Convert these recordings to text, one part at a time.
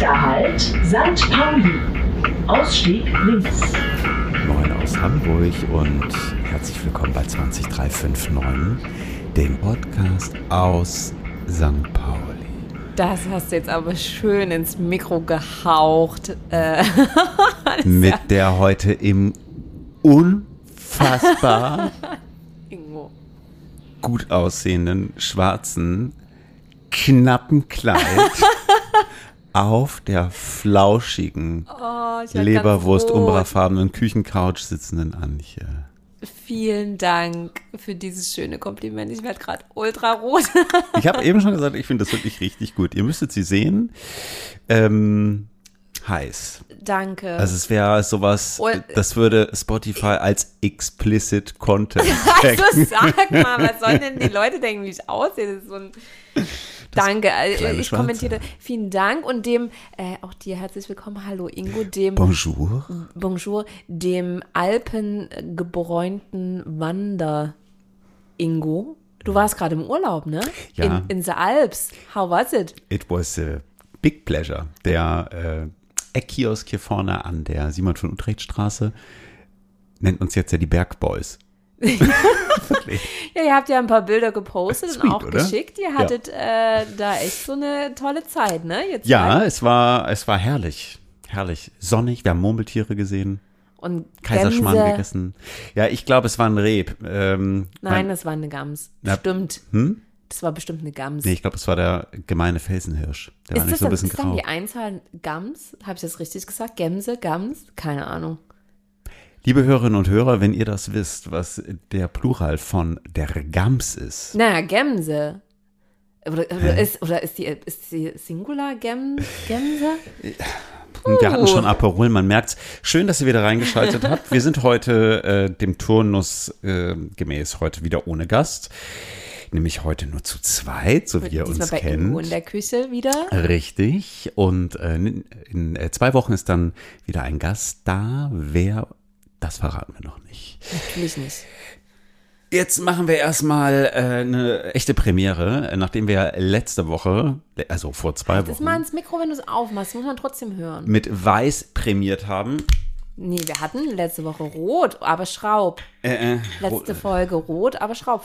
Nächster Halt, St. Pauli. Ausstieg links. Moin aus Hamburg und herzlich willkommen bei 20359, dem Podcast aus St. Pauli. Das hast du jetzt aber schön ins Mikro gehaucht. Äh, Mit der heute im unfassbar Ingo. gut aussehenden schwarzen, knappen Kleid auf der flauschigen, Oh, Leberwurst, umbrafarbenen Küchencouch sitzenden Antje. Vielen Dank für dieses schöne Kompliment. Ich werde gerade ultra rot. Ich habe eben schon gesagt, ich finde das wirklich richtig gut. Ihr müsstet sie sehen. Ähm, heiß. Danke. Also es wäre sowas, Und- das würde Spotify als explicit Content also sag mal, was sollen denn die Leute denken, wie ich aussehe? Das ist so ein Danke, kleine ich Schwarze. kommentiere. Vielen Dank und dem, äh, auch dir herzlich willkommen. Hallo Ingo, dem Bonjour. Bonjour, dem alpengebräunten Wander Ingo. Du warst gerade im Urlaub, ne? Ja. In, in the Alps. How was it? It was a big pleasure. Der äh, Eckkiosk hier vorne an der Simon von Utrecht Straße nennt uns jetzt ja die Bergboys. Ja, ihr habt ja ein paar Bilder gepostet Sweet, und auch oder? geschickt. Ihr hattet äh, da echt so eine tolle Zeit, ne? Jetzt Ja, es war, es war herrlich. Herrlich. Sonnig. Wir haben Murmeltiere gesehen. Und Kaiserschmarrn Gänse. gegessen. Ja, ich glaube, es war ein Reb. Ähm, Nein, mein- das war eine Gams. Na, Stimmt. Hm? Das war bestimmt eine Gams. Nee, ich glaube, es war der gemeine Felsenhirsch. Der war ist nicht das, so ein bisschen ist dann grau. die Einzahl Gams? Habe ich das richtig gesagt? Gemse, Gams? Keine Ahnung. Liebe Hörerinnen und Hörer, wenn ihr das wisst, was der Plural von der Gams ist, Naja, Gemse. Oder, oder, ist, oder ist die, ist die Singular Gem, Gemse? wir hatten schon Aperol, man merkt's. Schön, dass ihr wieder reingeschaltet habt. Wir sind heute äh, dem Turnus äh, gemäß heute wieder ohne Gast. Nämlich heute nur zu zweit, so wie ihr Diesmal uns bei Ingo in kennt. der Küche wieder. Richtig. Und äh, in, in äh, zwei Wochen ist dann wieder ein Gast da. Wer, das verraten wir noch nicht. Natürlich nicht. Jetzt machen wir erstmal äh, eine echte Premiere, äh, nachdem wir letzte Woche, also vor zwei Das mal Wochen, ins Mikro, wenn du es aufmachst, muss man trotzdem hören. mit Weiß prämiert haben. Nee, wir hatten letzte Woche Rot, aber Schraub. Äh, äh, Letzte Folge Rot, aber Schraub.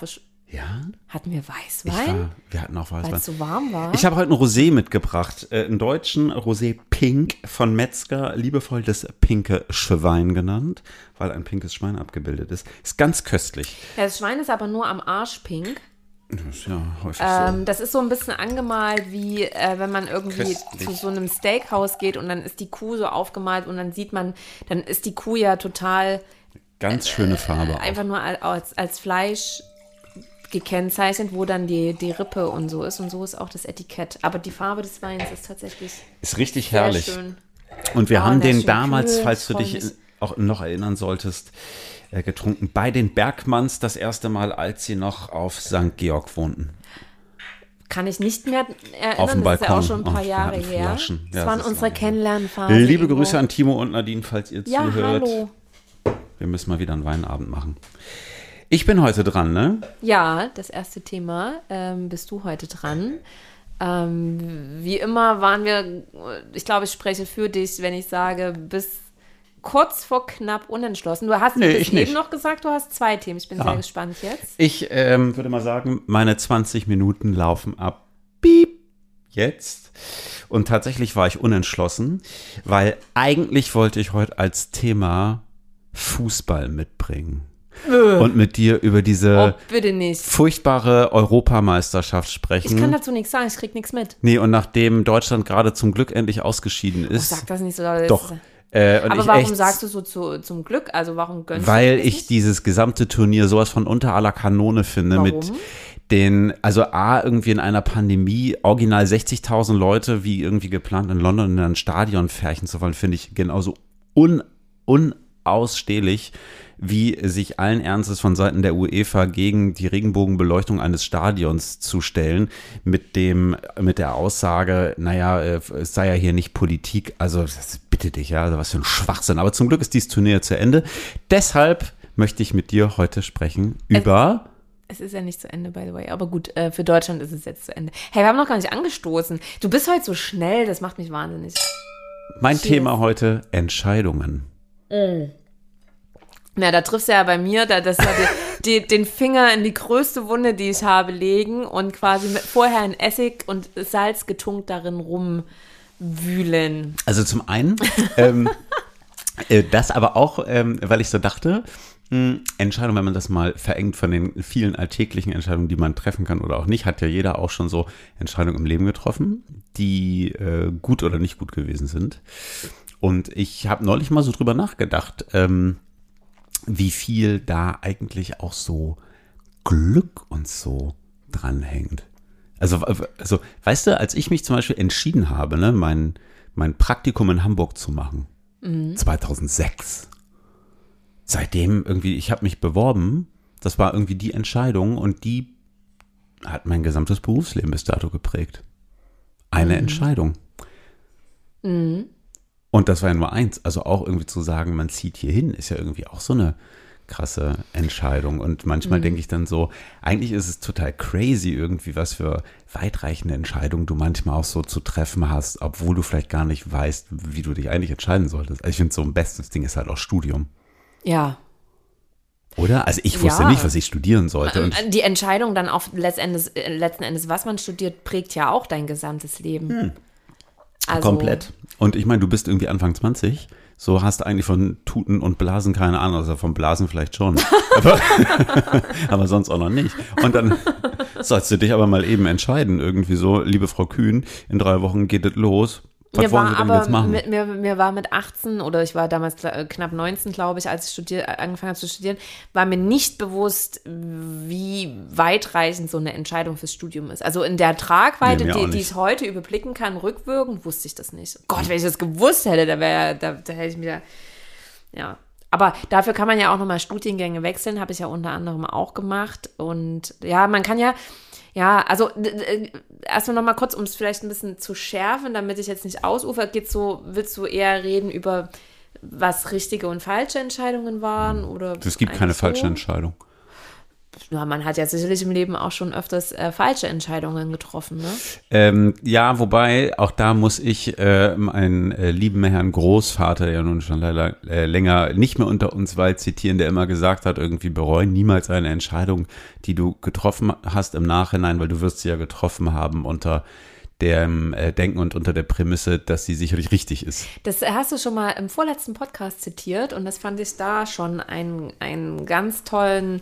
Ja, Hatten wir Weißwein? war, wir hatten auch Weil Weißwein. es so warm war? Ich habe heute einen Rosé mitgebracht, äh, einen deutschen Rosé Pink von Metzger, liebevoll das pinke Schwein genannt, weil ein pinkes Schwein abgebildet ist. Ist ganz köstlich. ja, das Schwein ist aber nur am Arsch pink. Das ist ja häufig Ähm, das ist so ein bisschen angemalt, wie äh, wenn man irgendwie Köstlich. zu so einem Steakhouse geht und dann ist die Kuh so aufgemalt und dann sieht man, dann ist die Kuh ja total so. Ganz schöne Farbe. auch. einfach nur al- als, als Fleisch gekennzeichnet, wo dann die, die Rippe und so ist. Und so ist auch das Etikett. Aber die Farbe des Weins ist tatsächlich Ist richtig sehr herrlich. schön. Und wir Oh, haben den damals, kühl, falls du dich auch noch erinnern solltest, äh, getrunken bei den Bergmanns das erste Mal, als sie noch auf St. Georg wohnten. Kann ich nicht mehr erinnern, Auf dem das ist ja Balkon. auch schon ein paar Jahre her. Flaschen. Das Ja, waren das unsere. Kennenlernphasen. Liebe. Grüße an Timo und Nadine, falls ihr Ja, zuhört. hallo. Wir müssen mal wieder einen Weinabend machen. Ich bin heute dran, ne? Ja, das erste Thema ähm, bist du heute dran. Ähm, wie immer waren wir, ich glaube, ich spreche für dich, wenn ich sage, bis kurz vor knapp unentschlossen. Du hast Nee, bis eben nicht. noch gesagt, du hast zwei Themen. Ich bin sehr gespannt jetzt. Ich ähm, würde mal sagen, meine 20 Minuten laufen ab. Piep. Jetzt. Und tatsächlich war ich unentschlossen, weil eigentlich wollte ich heute als Thema Fußball mitbringen. Und mit dir über Oh, diese bitte nicht. furchtbare Europameisterschaft Ich sprechen. kann dazu nichts sagen, ich krieg nichts mit. nee, und nachdem Deutschland gerade zum Glück endlich ausgeschieden ist. Sag das nicht so laut. doch. Äh, Aber ich warum echt, sagst du so zu, zum Glück? Also warum gönnst Weil ich nicht? dieses gesamte Turnier sowas von unter aller Kanone finde mit Warum? den, also A, irgendwie in einer Pandemie, original 60.000 Leute, wie irgendwie geplant in London in ein Stadion färchen zu wollen, finde ich genauso un, unausstehlich, wie sich allen Ernstes von Seiten der UEFA gegen die Regenbogenbeleuchtung eines Stadions zu stellen, mit dem, mit der Aussage, naja, äh, es sei ja hier nicht Politik, also das, bitte dich, ja, also was für ein Schwachsinn. Aber zum Glück ist dieses Turnier zu Ende. Deshalb möchte ich mit dir heute sprechen über Es ist ja nicht zu Ende, by the way. Aber gut, äh, für Deutschland ist es jetzt zu Ende. Hey, wir haben noch gar nicht angestoßen. Du bist heute so schnell, das macht mich wahnsinnig. Mein Cheers. Thema heute Entscheidungen. Na, da triffst du ja bei mir, da, das ja die, die, den Finger in die größte Wunde, die ich habe, legen und quasi mit, vorher in Essig und Salz getunkt darin rumwühlen. Also zum einen, ähm, äh, das aber auch, ähm, weil ich so dachte, mh, Entscheidung, wenn man das mal verengt von den vielen alltäglichen Entscheidungen, die man treffen kann oder auch nicht, hat ja jeder auch schon so Entscheidungen im Leben getroffen, die äh, gut oder nicht gut gewesen sind. Und ich habe neulich mal so drüber nachgedacht, ähm, wie viel da eigentlich auch so Glück und so dranhängt. Also, also, weißt du, als ich mich zum Beispiel entschieden habe, ne, mein, mein Praktikum in Hamburg zu machen, 2006, seitdem irgendwie, ich habe mich beworben, das war irgendwie die Entscheidung und die hat mein gesamtes Berufsleben bis dato geprägt. Eine Entscheidung. Und das war ja nur eins. Also auch irgendwie zu sagen, man zieht hier hin, ist ja irgendwie auch so eine krasse Entscheidung. Und manchmal denke ich dann so, eigentlich ist es total crazy irgendwie, was für weitreichende Entscheidungen du manchmal auch so zu treffen hast, obwohl du vielleicht gar nicht weißt, wie du dich eigentlich entscheiden solltest. Also ich finde so ein bestes Ding ist halt auch Studium. Ja. Oder? Also ich wusste Ja. nicht, was ich studieren sollte. Und Die Entscheidung dann auch letztendlich, äh, letzten Endes, was man studiert, prägt ja auch dein gesamtes Leben. Also, Komplett. Und ich meine, du bist irgendwie Anfang 20, so hast eigentlich von Tuten und Blasen keine Ahnung, also von Blasen vielleicht schon, aber, aber sonst auch noch nicht. Und dann sollst du dich aber mal eben entscheiden, irgendwie so, liebe Frau Kühn, in drei Wochen geht es los. Was Mir war aber? Mit, mir, mir war mit 18 oder ich war damals äh, knapp 19, glaube ich, als ich studier, äh, angefangen habe zu studieren, war mir nicht bewusst, wie weitreichend so eine Entscheidung fürs Studium ist. Also in der Tragweite, Nee, die, die ich heute überblicken kann, rückwirkend, wusste ich das nicht. Gott, wenn ich das gewusst hätte, da wäre, da, da hätte ich mir, ja. Aber dafür kann man ja auch nochmal Studiengänge wechseln, habe ich ja unter anderem auch gemacht. Und ja, man kann ja, ja, also d- erstmal nochmal kurz, um es vielleicht ein bisschen zu schärfen, damit ich jetzt nicht ausufer, geht's so, willst du eher reden über was richtige und falsche Entscheidungen waren oder Es gibt keine eigentlich falsche so? Entscheidung. Man hat ja sicherlich im Leben auch schon öfters äh, falsche Entscheidungen getroffen, ne? Ähm, ja, wobei, auch da muss ich äh, meinen äh, lieben Herrn Großvater, der ja nun schon leider äh, länger nicht mehr unter uns war, zitieren, der immer gesagt hat, irgendwie bereuen niemals eine Entscheidung, die du getroffen hast im Nachhinein, weil du wirst sie ja getroffen haben unter dem äh, Denken und unter der Prämisse, dass sie sicherlich richtig ist. Das hast du schon mal im vorletzten Podcast zitiert und das fand ich da schon einen, einen ganz tollen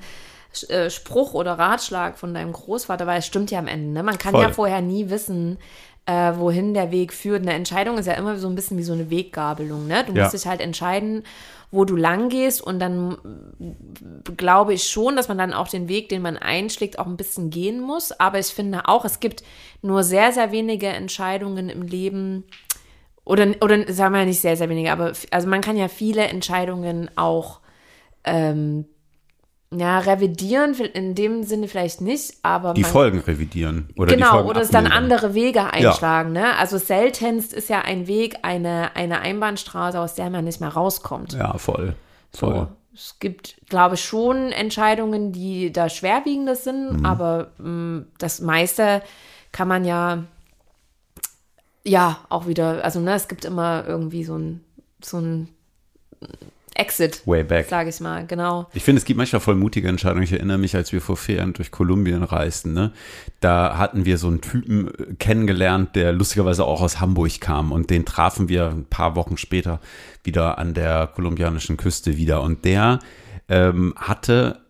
Spruch oder Ratschlag von deinem Großvater, weil es stimmt ja am Ende. Ne? Man kann Voll. ja vorher nie wissen, äh, wohin der Weg führt. Eine Entscheidung ist ja immer so ein bisschen wie so eine Weggabelung. Ne? Du Ja. musst dich halt entscheiden, wo du lang gehst und dann äh, glaube ich schon, dass man dann auch den Weg, den man einschlägt, auch ein bisschen gehen muss. Aber ich finde auch, es gibt nur sehr, sehr wenige Entscheidungen im Leben, oder, oder sagen wir ja nicht sehr, sehr wenige, aber also man kann ja viele Entscheidungen auch ähm, ja, revidieren, in dem Sinne vielleicht nicht, aber Die Folgen revidieren. Oder die genau, Folgen oder es dann andere Wege einschlagen, ne? Also seltenst ist ja ein Weg eine, eine Einbahnstraße, aus der man nicht mehr rauskommt. Ja, voll. Voll. So. Es gibt, glaube ich, schon Entscheidungen, die da schwerwiegender sind, Mhm. aber mh, das meiste kann man ja, ja, auch wieder, also ne, es gibt immer irgendwie so ein, so ein Exit, Way back. sage ich mal, genau. Ich finde, es gibt manchmal voll mutige Entscheidungen. Ich erinnere mich, als wir vor vier Jahren durch Kolumbien reisten, ne? da hatten wir so einen Typen äh, kennengelernt, der lustigerweise auch aus Hamburg kam und den trafen wir ein paar Wochen später wieder an der kolumbianischen Küste wieder und der ähm, hatte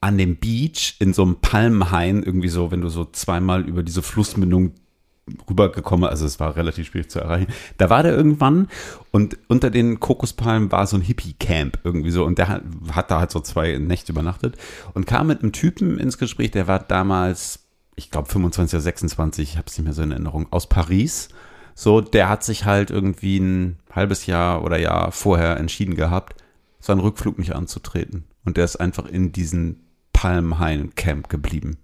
an dem Beach in so einem Palmenhain irgendwie so, wenn du so zweimal über diese Flussmündung rübergekommen, also es war relativ schwierig zu erreichen. Da war der irgendwann und unter den Kokospalmen war so ein Hippie-Camp irgendwie so und der hat, hat da halt so zwei Nächte übernachtet und kam mit einem Typen ins Gespräch, der war damals, ich glaube 25 oder 26, ich habe es nicht mehr so in Erinnerung, aus Paris. So, der hat sich halt irgendwie ein halbes Jahr oder Jahr vorher entschieden gehabt, seinen Rückflug nicht anzutreten. Und der ist einfach in diesen Palmhain-Camp geblieben.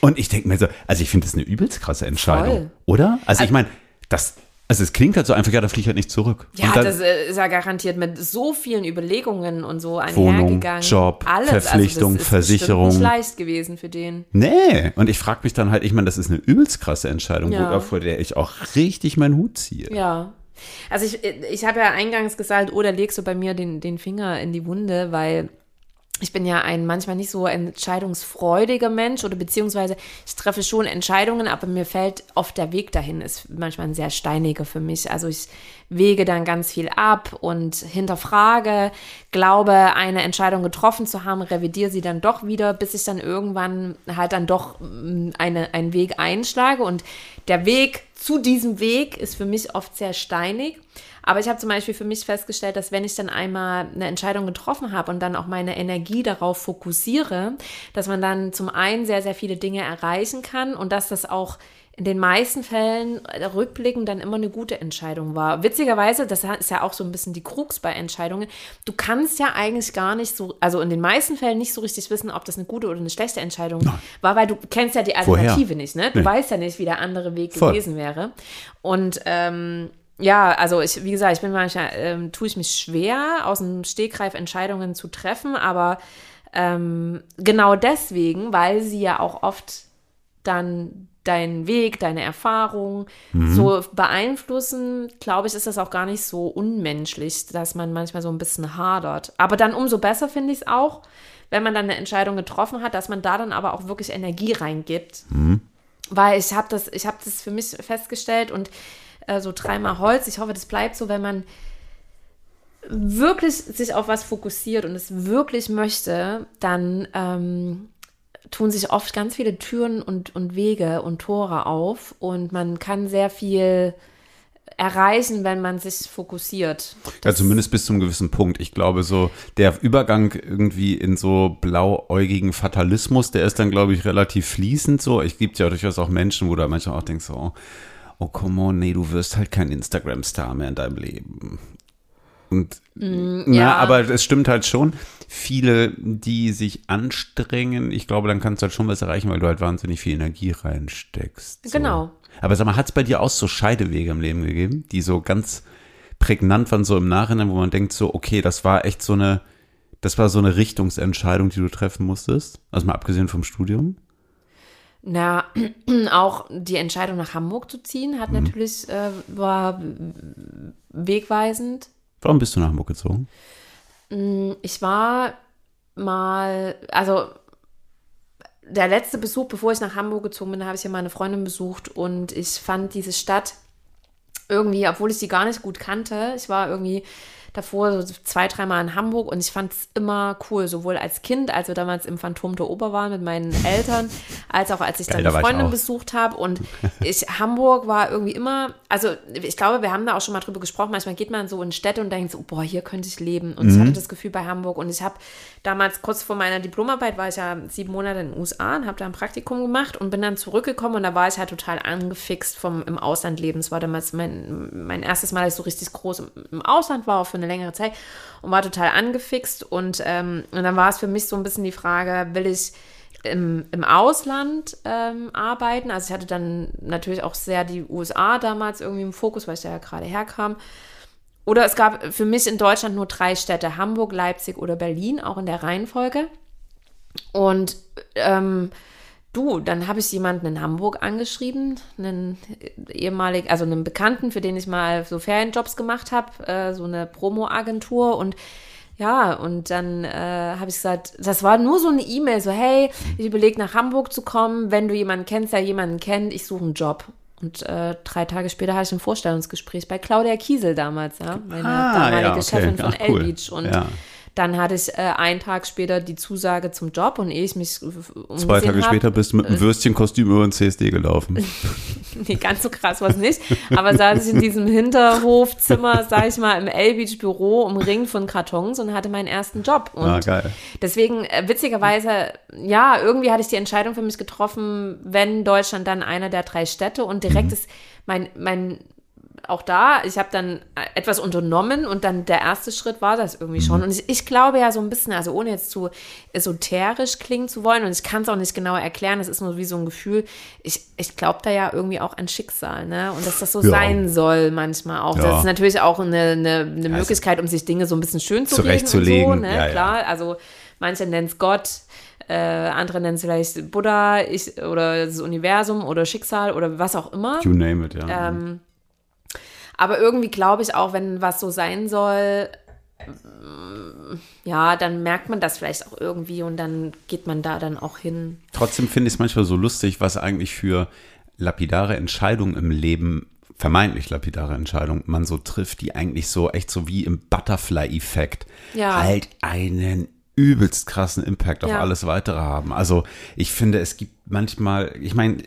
Und ich denke mir so, also ich finde das eine übelst krasse Entscheidung, Voll. oder? Also ich meine, das, Also es klingt halt so einfach, ja, da fliege ich halt nicht zurück. Ja, dann- das äh, ist ja garantiert mit so vielen Überlegungen und so Wohnung, einhergegangen. Job, Alles. Verpflichtung, also das ist Versicherung. nicht leicht gewesen für den. Nee, und ich frage mich dann halt, ich meine, das ist eine übelst krasse Entscheidung, Ja. vor der ich auch richtig meinen Hut ziehe. Ja. Also ich, ich habe ja eingangs gesagt, oh, da legst du bei mir den, den Finger in die Wunde, weil ich bin ja ein manchmal nicht so entscheidungsfreudiger Mensch oder beziehungsweise ich treffe schon Entscheidungen, aber mir fällt oft der Weg dahin, ist manchmal ein sehr steiniger für mich. Also ich wege dann ganz viel ab und hinterfrage, glaube, eine Entscheidung getroffen zu haben, revidiere sie dann doch wieder, bis ich dann irgendwann halt dann doch mm, eine, einen Weg einschlage und der Weg zu diesem Weg ist für mich oft sehr steinig. Aber ich habe zum Beispiel für mich festgestellt, dass wenn ich dann einmal eine Entscheidung getroffen habe und dann auch meine Energie darauf fokussiere, dass man dann zum einen sehr, sehr viele Dinge erreichen kann und dass das auch in den meisten Fällen rückblickend dann immer eine gute Entscheidung war. Witzigerweise, das ist ja auch so ein bisschen die Krux bei Entscheidungen. Du kannst ja eigentlich gar nicht so, also in den meisten Fällen nicht so richtig wissen, ob das eine gute oder eine schlechte Entscheidung war, weil du kennst ja die Vorher. Alternative nicht, ne? Du Nee. weißt ja nicht, wie der andere Weg Voll. gewesen wäre. Und ähm, ja, also ich, wie gesagt, ich bin manchmal, ähm, tue ich mich schwer, aus dem Stegreif Entscheidungen zu treffen, aber ähm, genau deswegen, weil sie ja auch oft dann deinen Weg, deine Erfahrung so beeinflussen, glaube ich, ist das auch gar nicht so unmenschlich, dass man manchmal so ein bisschen hadert. Aber dann umso besser finde ich es auch, wenn man dann eine Entscheidung getroffen hat, dass man da dann aber auch wirklich Energie reingibt. Weil ich habe das, ich habe das für mich festgestellt und äh, so dreimal Holz, ich hoffe, das bleibt so, wenn man wirklich sich auf was fokussiert und es wirklich möchte, dann ähm, tun sich oft ganz viele Türen und, und Wege und Tore auf und man kann sehr viel erreichen, wenn man sich fokussiert. Ja, Das- zumindest bis zum gewissen Punkt. Ich glaube, so der Übergang irgendwie in so blauäugigen Fatalismus, der ist dann, glaube ich, relativ fließend so. Es gibt ja durchaus auch Menschen, wo du manchmal auch denkst, so, oh, oh come on, nee, du wirst halt kein Instagram-Star mehr in deinem Leben. Und na, Mm, ja. aber es stimmt halt schon. Viele, die sich anstrengen, ich glaube, dann kannst du halt schon was erreichen, weil du halt wahnsinnig viel Energie reinsteckst. So. Genau. Aber sag mal, hat es bei dir auch so Scheidewege im Leben gegeben, die so ganz prägnant waren, so im Nachhinein, wo man denkt, so, okay, das war echt so eine, das war so eine Richtungsentscheidung, die du treffen musstest? Also mal abgesehen vom Studium? Na, auch die Entscheidung nach Hamburg zu ziehen, hat natürlich, äh, war wegweisend. Warum bist du nach Hamburg gezogen? Ich war mal, also der letzte Besuch, bevor ich nach Hamburg gezogen bin, habe ich ja meine Freundin besucht und ich fand diese Stadt irgendwie, obwohl ich sie gar nicht gut kannte, ich war irgendwie davor so zwei, dreimal in Hamburg und ich fand es immer cool, sowohl als Kind, als wir damals im Phantom der Oper waren mit meinen Eltern, als auch als ich Geil, dann da eine Freundin besucht habe und ich, Hamburg war irgendwie immer, also ich glaube, wir haben da auch schon mal drüber gesprochen, manchmal geht man so in Städte und denkt so, boah, hier könnte ich leben. Und Mhm. ich hatte das Gefühl bei Hamburg. Und ich habe damals kurz vor meiner Diplomarbeit war ich ja sieben Monate in den USA und habe da ein Praktikum gemacht und bin dann zurückgekommen. Und da war ich halt total angefixt vom im Ausland leben. Es war damals mein, mein erstes Mal, dass ich so richtig groß im, im Ausland war, für eine längere Zeit und war total angefixt und, ähm, und dann war es für mich so ein bisschen die Frage, will ich im, im Ausland ähm, arbeiten. Also ich hatte dann natürlich auch sehr die USA damals irgendwie im Fokus, weil ich da ja gerade herkam. Oder es gab für mich in Deutschland nur drei Städte, Hamburg, Leipzig oder Berlin, auch in der Reihenfolge. Und ähm, du, dann habe ich jemanden in Hamburg angeschrieben, einen ehemaligen, also einen Bekannten, für den ich mal so Ferienjobs gemacht habe, äh, so eine Promo-Agentur und ja, und dann äh, habe ich gesagt, das war nur so eine E-Mail, so hey, ich überlege nach Hamburg zu kommen, wenn du jemanden kennst, der jemanden kennt, ich suche einen Job. Und äh, drei Tage später hatte ich ein Vorstellungsgespräch bei Claudia Kiesel damals, ja, meine Ah, damalige ja, okay. Chefin von Ach, cool. L-Beach. Und Ja. Dann hatte ich äh, einen Tag später die Zusage zum Job und ehe ich mich äh, Zwei Tage hab, später bist du mit einem Würstchenkostüm über den CSD gelaufen. Nee, ganz so krass war es nicht. Aber saß ich in diesem Hinterhofzimmer, sag ich mal, im L-Beach Büro, umringt von Kartons und hatte meinen ersten Job. Und Ah, geil. deswegen, äh, witzigerweise, ja, irgendwie hatte ich die Entscheidung für mich getroffen, wenn Deutschland dann einer der drei Städte und direkt ist mein, mein auch da, ich habe dann etwas unternommen und dann der erste Schritt war das irgendwie schon. Mhm. Und ich, ich glaube ja so ein bisschen, also ohne jetzt zu esoterisch klingen zu wollen, und ich kann es auch nicht genau erklären, das ist nur wie so ein Gefühl, ich, ich glaube da ja irgendwie auch an Schicksal, ne? Und dass das so Ja. sein soll manchmal auch. Ja. Das ist natürlich auch eine, eine, eine Möglichkeit, um sich Dinge so ein bisschen schön zu reden und so, Zurechtzulegen, ne? Klar, also manche nennen es Gott, äh, andere nennen es vielleicht Buddha ich, oder das Universum oder Schicksal oder was auch immer. You name it, ja. Ähm, aber irgendwie glaube ich auch, wenn was so sein soll, ja, dann merkt man das vielleicht auch irgendwie und dann geht man da dann auch hin. Trotzdem finde ich es manchmal so lustig, was eigentlich für lapidare Entscheidungen im Leben, vermeintlich lapidare Entscheidungen, man so trifft, die eigentlich so echt so wie im Butterfly-Effekt Ja. halt einen übelst krassen Impact auf Ja. alles weitere haben. Also ich finde, es gibt manchmal, ich meine,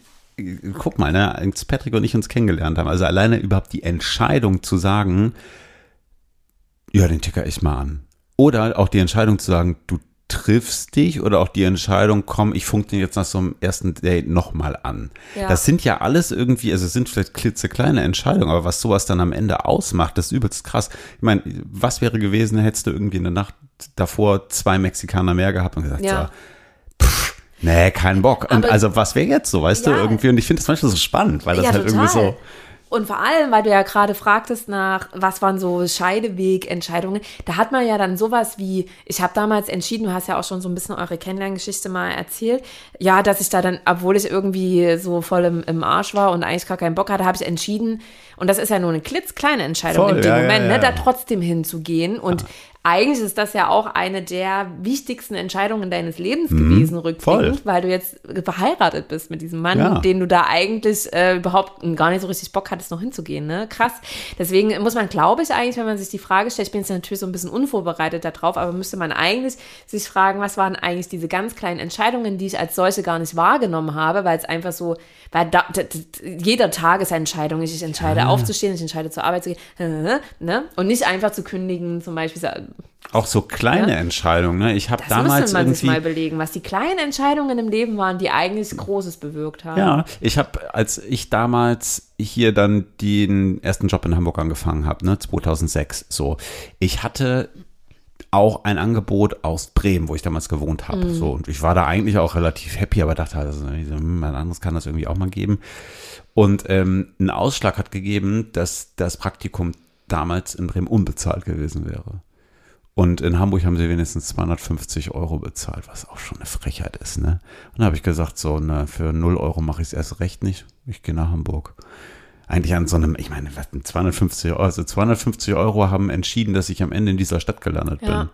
guck mal, ne, als Patrick und ich uns kennengelernt haben, also alleine überhaupt die Entscheidung zu sagen, ja, den ticker ich mal an. Oder auch die Entscheidung zu sagen, du triffst dich oder auch die Entscheidung, komm, ich funk den jetzt nach so einem ersten Date nochmal an. Ja. Das sind ja alles irgendwie, also es sind vielleicht klitzekleine Entscheidungen, aber was sowas dann am Ende ausmacht, das ist übelst krass. Ich meine, was wäre gewesen, hättest du irgendwie in der Nacht davor zwei Mexikaner mehr gehabt und gesagt, Ja. so, pff, nee, kein Bock. Und Aber- also was wäre jetzt so, weißt Ja. du, irgendwie, und ich finde das manchmal so spannend, weil das ja, halt total. irgendwie so, Und vor allem, weil du ja gerade fragtest nach, was waren so Scheidewegentscheidungen, da hat man ja dann sowas wie, ich habe damals entschieden, du hast ja auch schon so ein bisschen eure Kennenlerngeschichte mal erzählt, ja, dass ich da dann, obwohl ich irgendwie so voll im, im Arsch war und eigentlich gar keinen Bock hatte, habe ich entschieden, und das ist ja nur eine klitzkleine Entscheidung Voll, in dem ja, ja, Moment, ja. Ne, da trotzdem hinzugehen und eigentlich ist das ja auch eine der wichtigsten Entscheidungen deines Lebens gewesen, rückblickend, Mhm. voll. weil du jetzt verheiratet bist mit diesem Mann, Ja. den du da eigentlich äh, überhaupt gar nicht so richtig Bock hattest, noch hinzugehen. Ne? Krass. Deswegen muss man, glaube ich, eigentlich, wenn man sich die Frage stellt, ich bin jetzt natürlich so ein bisschen unvorbereitet darauf, aber müsste man eigentlich sich fragen, was waren eigentlich diese ganz kleinen Entscheidungen, die ich als solche gar nicht wahrgenommen habe, weil es einfach so, weil da, da, jeder Tag ist eine Entscheidung. Ich, ich entscheide aufzustehen, ich entscheide zur Arbeit zu gehen, ne? und nicht einfach zu kündigen, zum Beispiel. Auch so kleine Ja. Entscheidungen, ne? Ich habe damals man sich irgendwie mal belegen, was die kleinen Entscheidungen im Leben waren, die eigentlich Großes bewirkt haben. Ja, ich habe, als ich damals hier dann den ersten Job in Hamburg angefangen habe, ne, 2006, so, ich hatte auch ein Angebot aus Bremen, wo ich damals gewohnt habe. Mhm. So, und ich war da eigentlich auch relativ happy, aber dachte, also, hm, ein anderes kann das irgendwie auch mal geben. Und ähm, ein Ausschlag hat gegeben, dass das Praktikum damals in Bremen unbezahlt gewesen wäre. Und in Hamburg haben sie wenigstens 250 Euro bezahlt, was auch schon eine Frechheit ist, ne? Und da habe ich gesagt, so, ne, für 0 Euro mache ich es erst recht nicht. Ich gehe nach Hamburg. Eigentlich an so einem, ich meine, was denn 250 Euro, also 250 Euro haben entschieden, dass ich am Ende in dieser Stadt gelandet Ja. bin.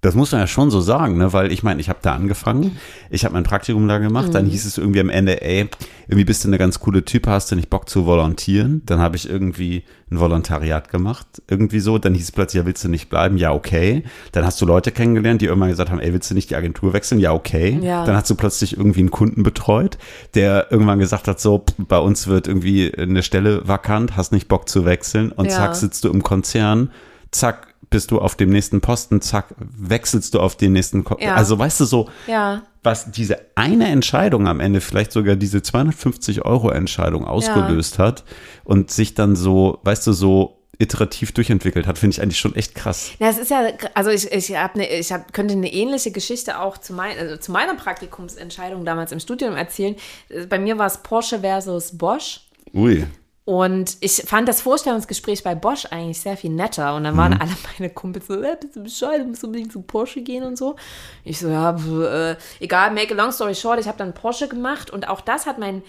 Das muss man ja schon so sagen, ne? weil ich meine, ich habe da angefangen, ich habe mein Praktikum da gemacht, Mhm. dann hieß es irgendwie am Ende, ey, irgendwie bist du eine ganz coole Typ, hast du nicht Bock zu volontieren? Dann habe ich irgendwie ein Volontariat gemacht, irgendwie so, dann hieß es plötzlich, ja, willst du nicht bleiben? Ja, okay. Dann hast du Leute kennengelernt, die irgendwann gesagt haben, ey, willst du nicht die Agentur wechseln? Ja, okay. Ja. Dann hast du plötzlich irgendwie einen Kunden betreut, der irgendwann gesagt hat, so, bei uns wird irgendwie eine Stelle vakant, hast nicht Bock zu wechseln und Ja. zack, sitzt du im Konzern, zack, bist du auf dem nächsten Posten, zack, wechselst du auf den nächsten. Ko Ja. Also weißt du so, Ja. was diese eine Entscheidung am Ende, vielleicht sogar diese 250 Euro Entscheidung ausgelöst hat und sich dann so, weißt du, so iterativ durchentwickelt hat, finde ich eigentlich schon echt krass. Ja, es ist ja, also ich, ich, hab ne, ich hab, könnte eine ähnliche Geschichte auch zu, mein, also zu meiner Praktikumsentscheidung damals im Studium erzählen. Äh, Bei mir war es Porsche versus Bosch. Ui. Und ich fand das Vorstellungsgespräch bei Bosch eigentlich sehr viel netter. Und dann waren alle meine Kumpels so, äh, bist du Bescheid, du musst unbedingt zu Porsche gehen und so. Ich so, ja, äh, egal, make a long story short, ich habe dann Porsche gemacht und auch das hat mein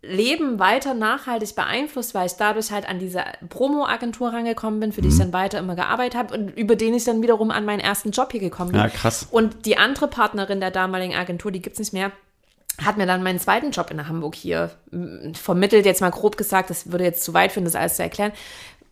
Leben weiter nachhaltig beeinflusst, weil ich dadurch halt an diese Promo-Agentur rangekommen bin, für die ich dann weiter immer gearbeitet habe und über den ich dann wiederum an meinen ersten Job hier gekommen bin. Ja, krass. Und die andere Partnerin der damaligen Agentur, die gibt's nicht mehr, hat mir dann meinen zweiten Job in Hamburg hier mm, vermittelt, jetzt mal grob gesagt, das würde jetzt zu weit führen, das alles zu erklären.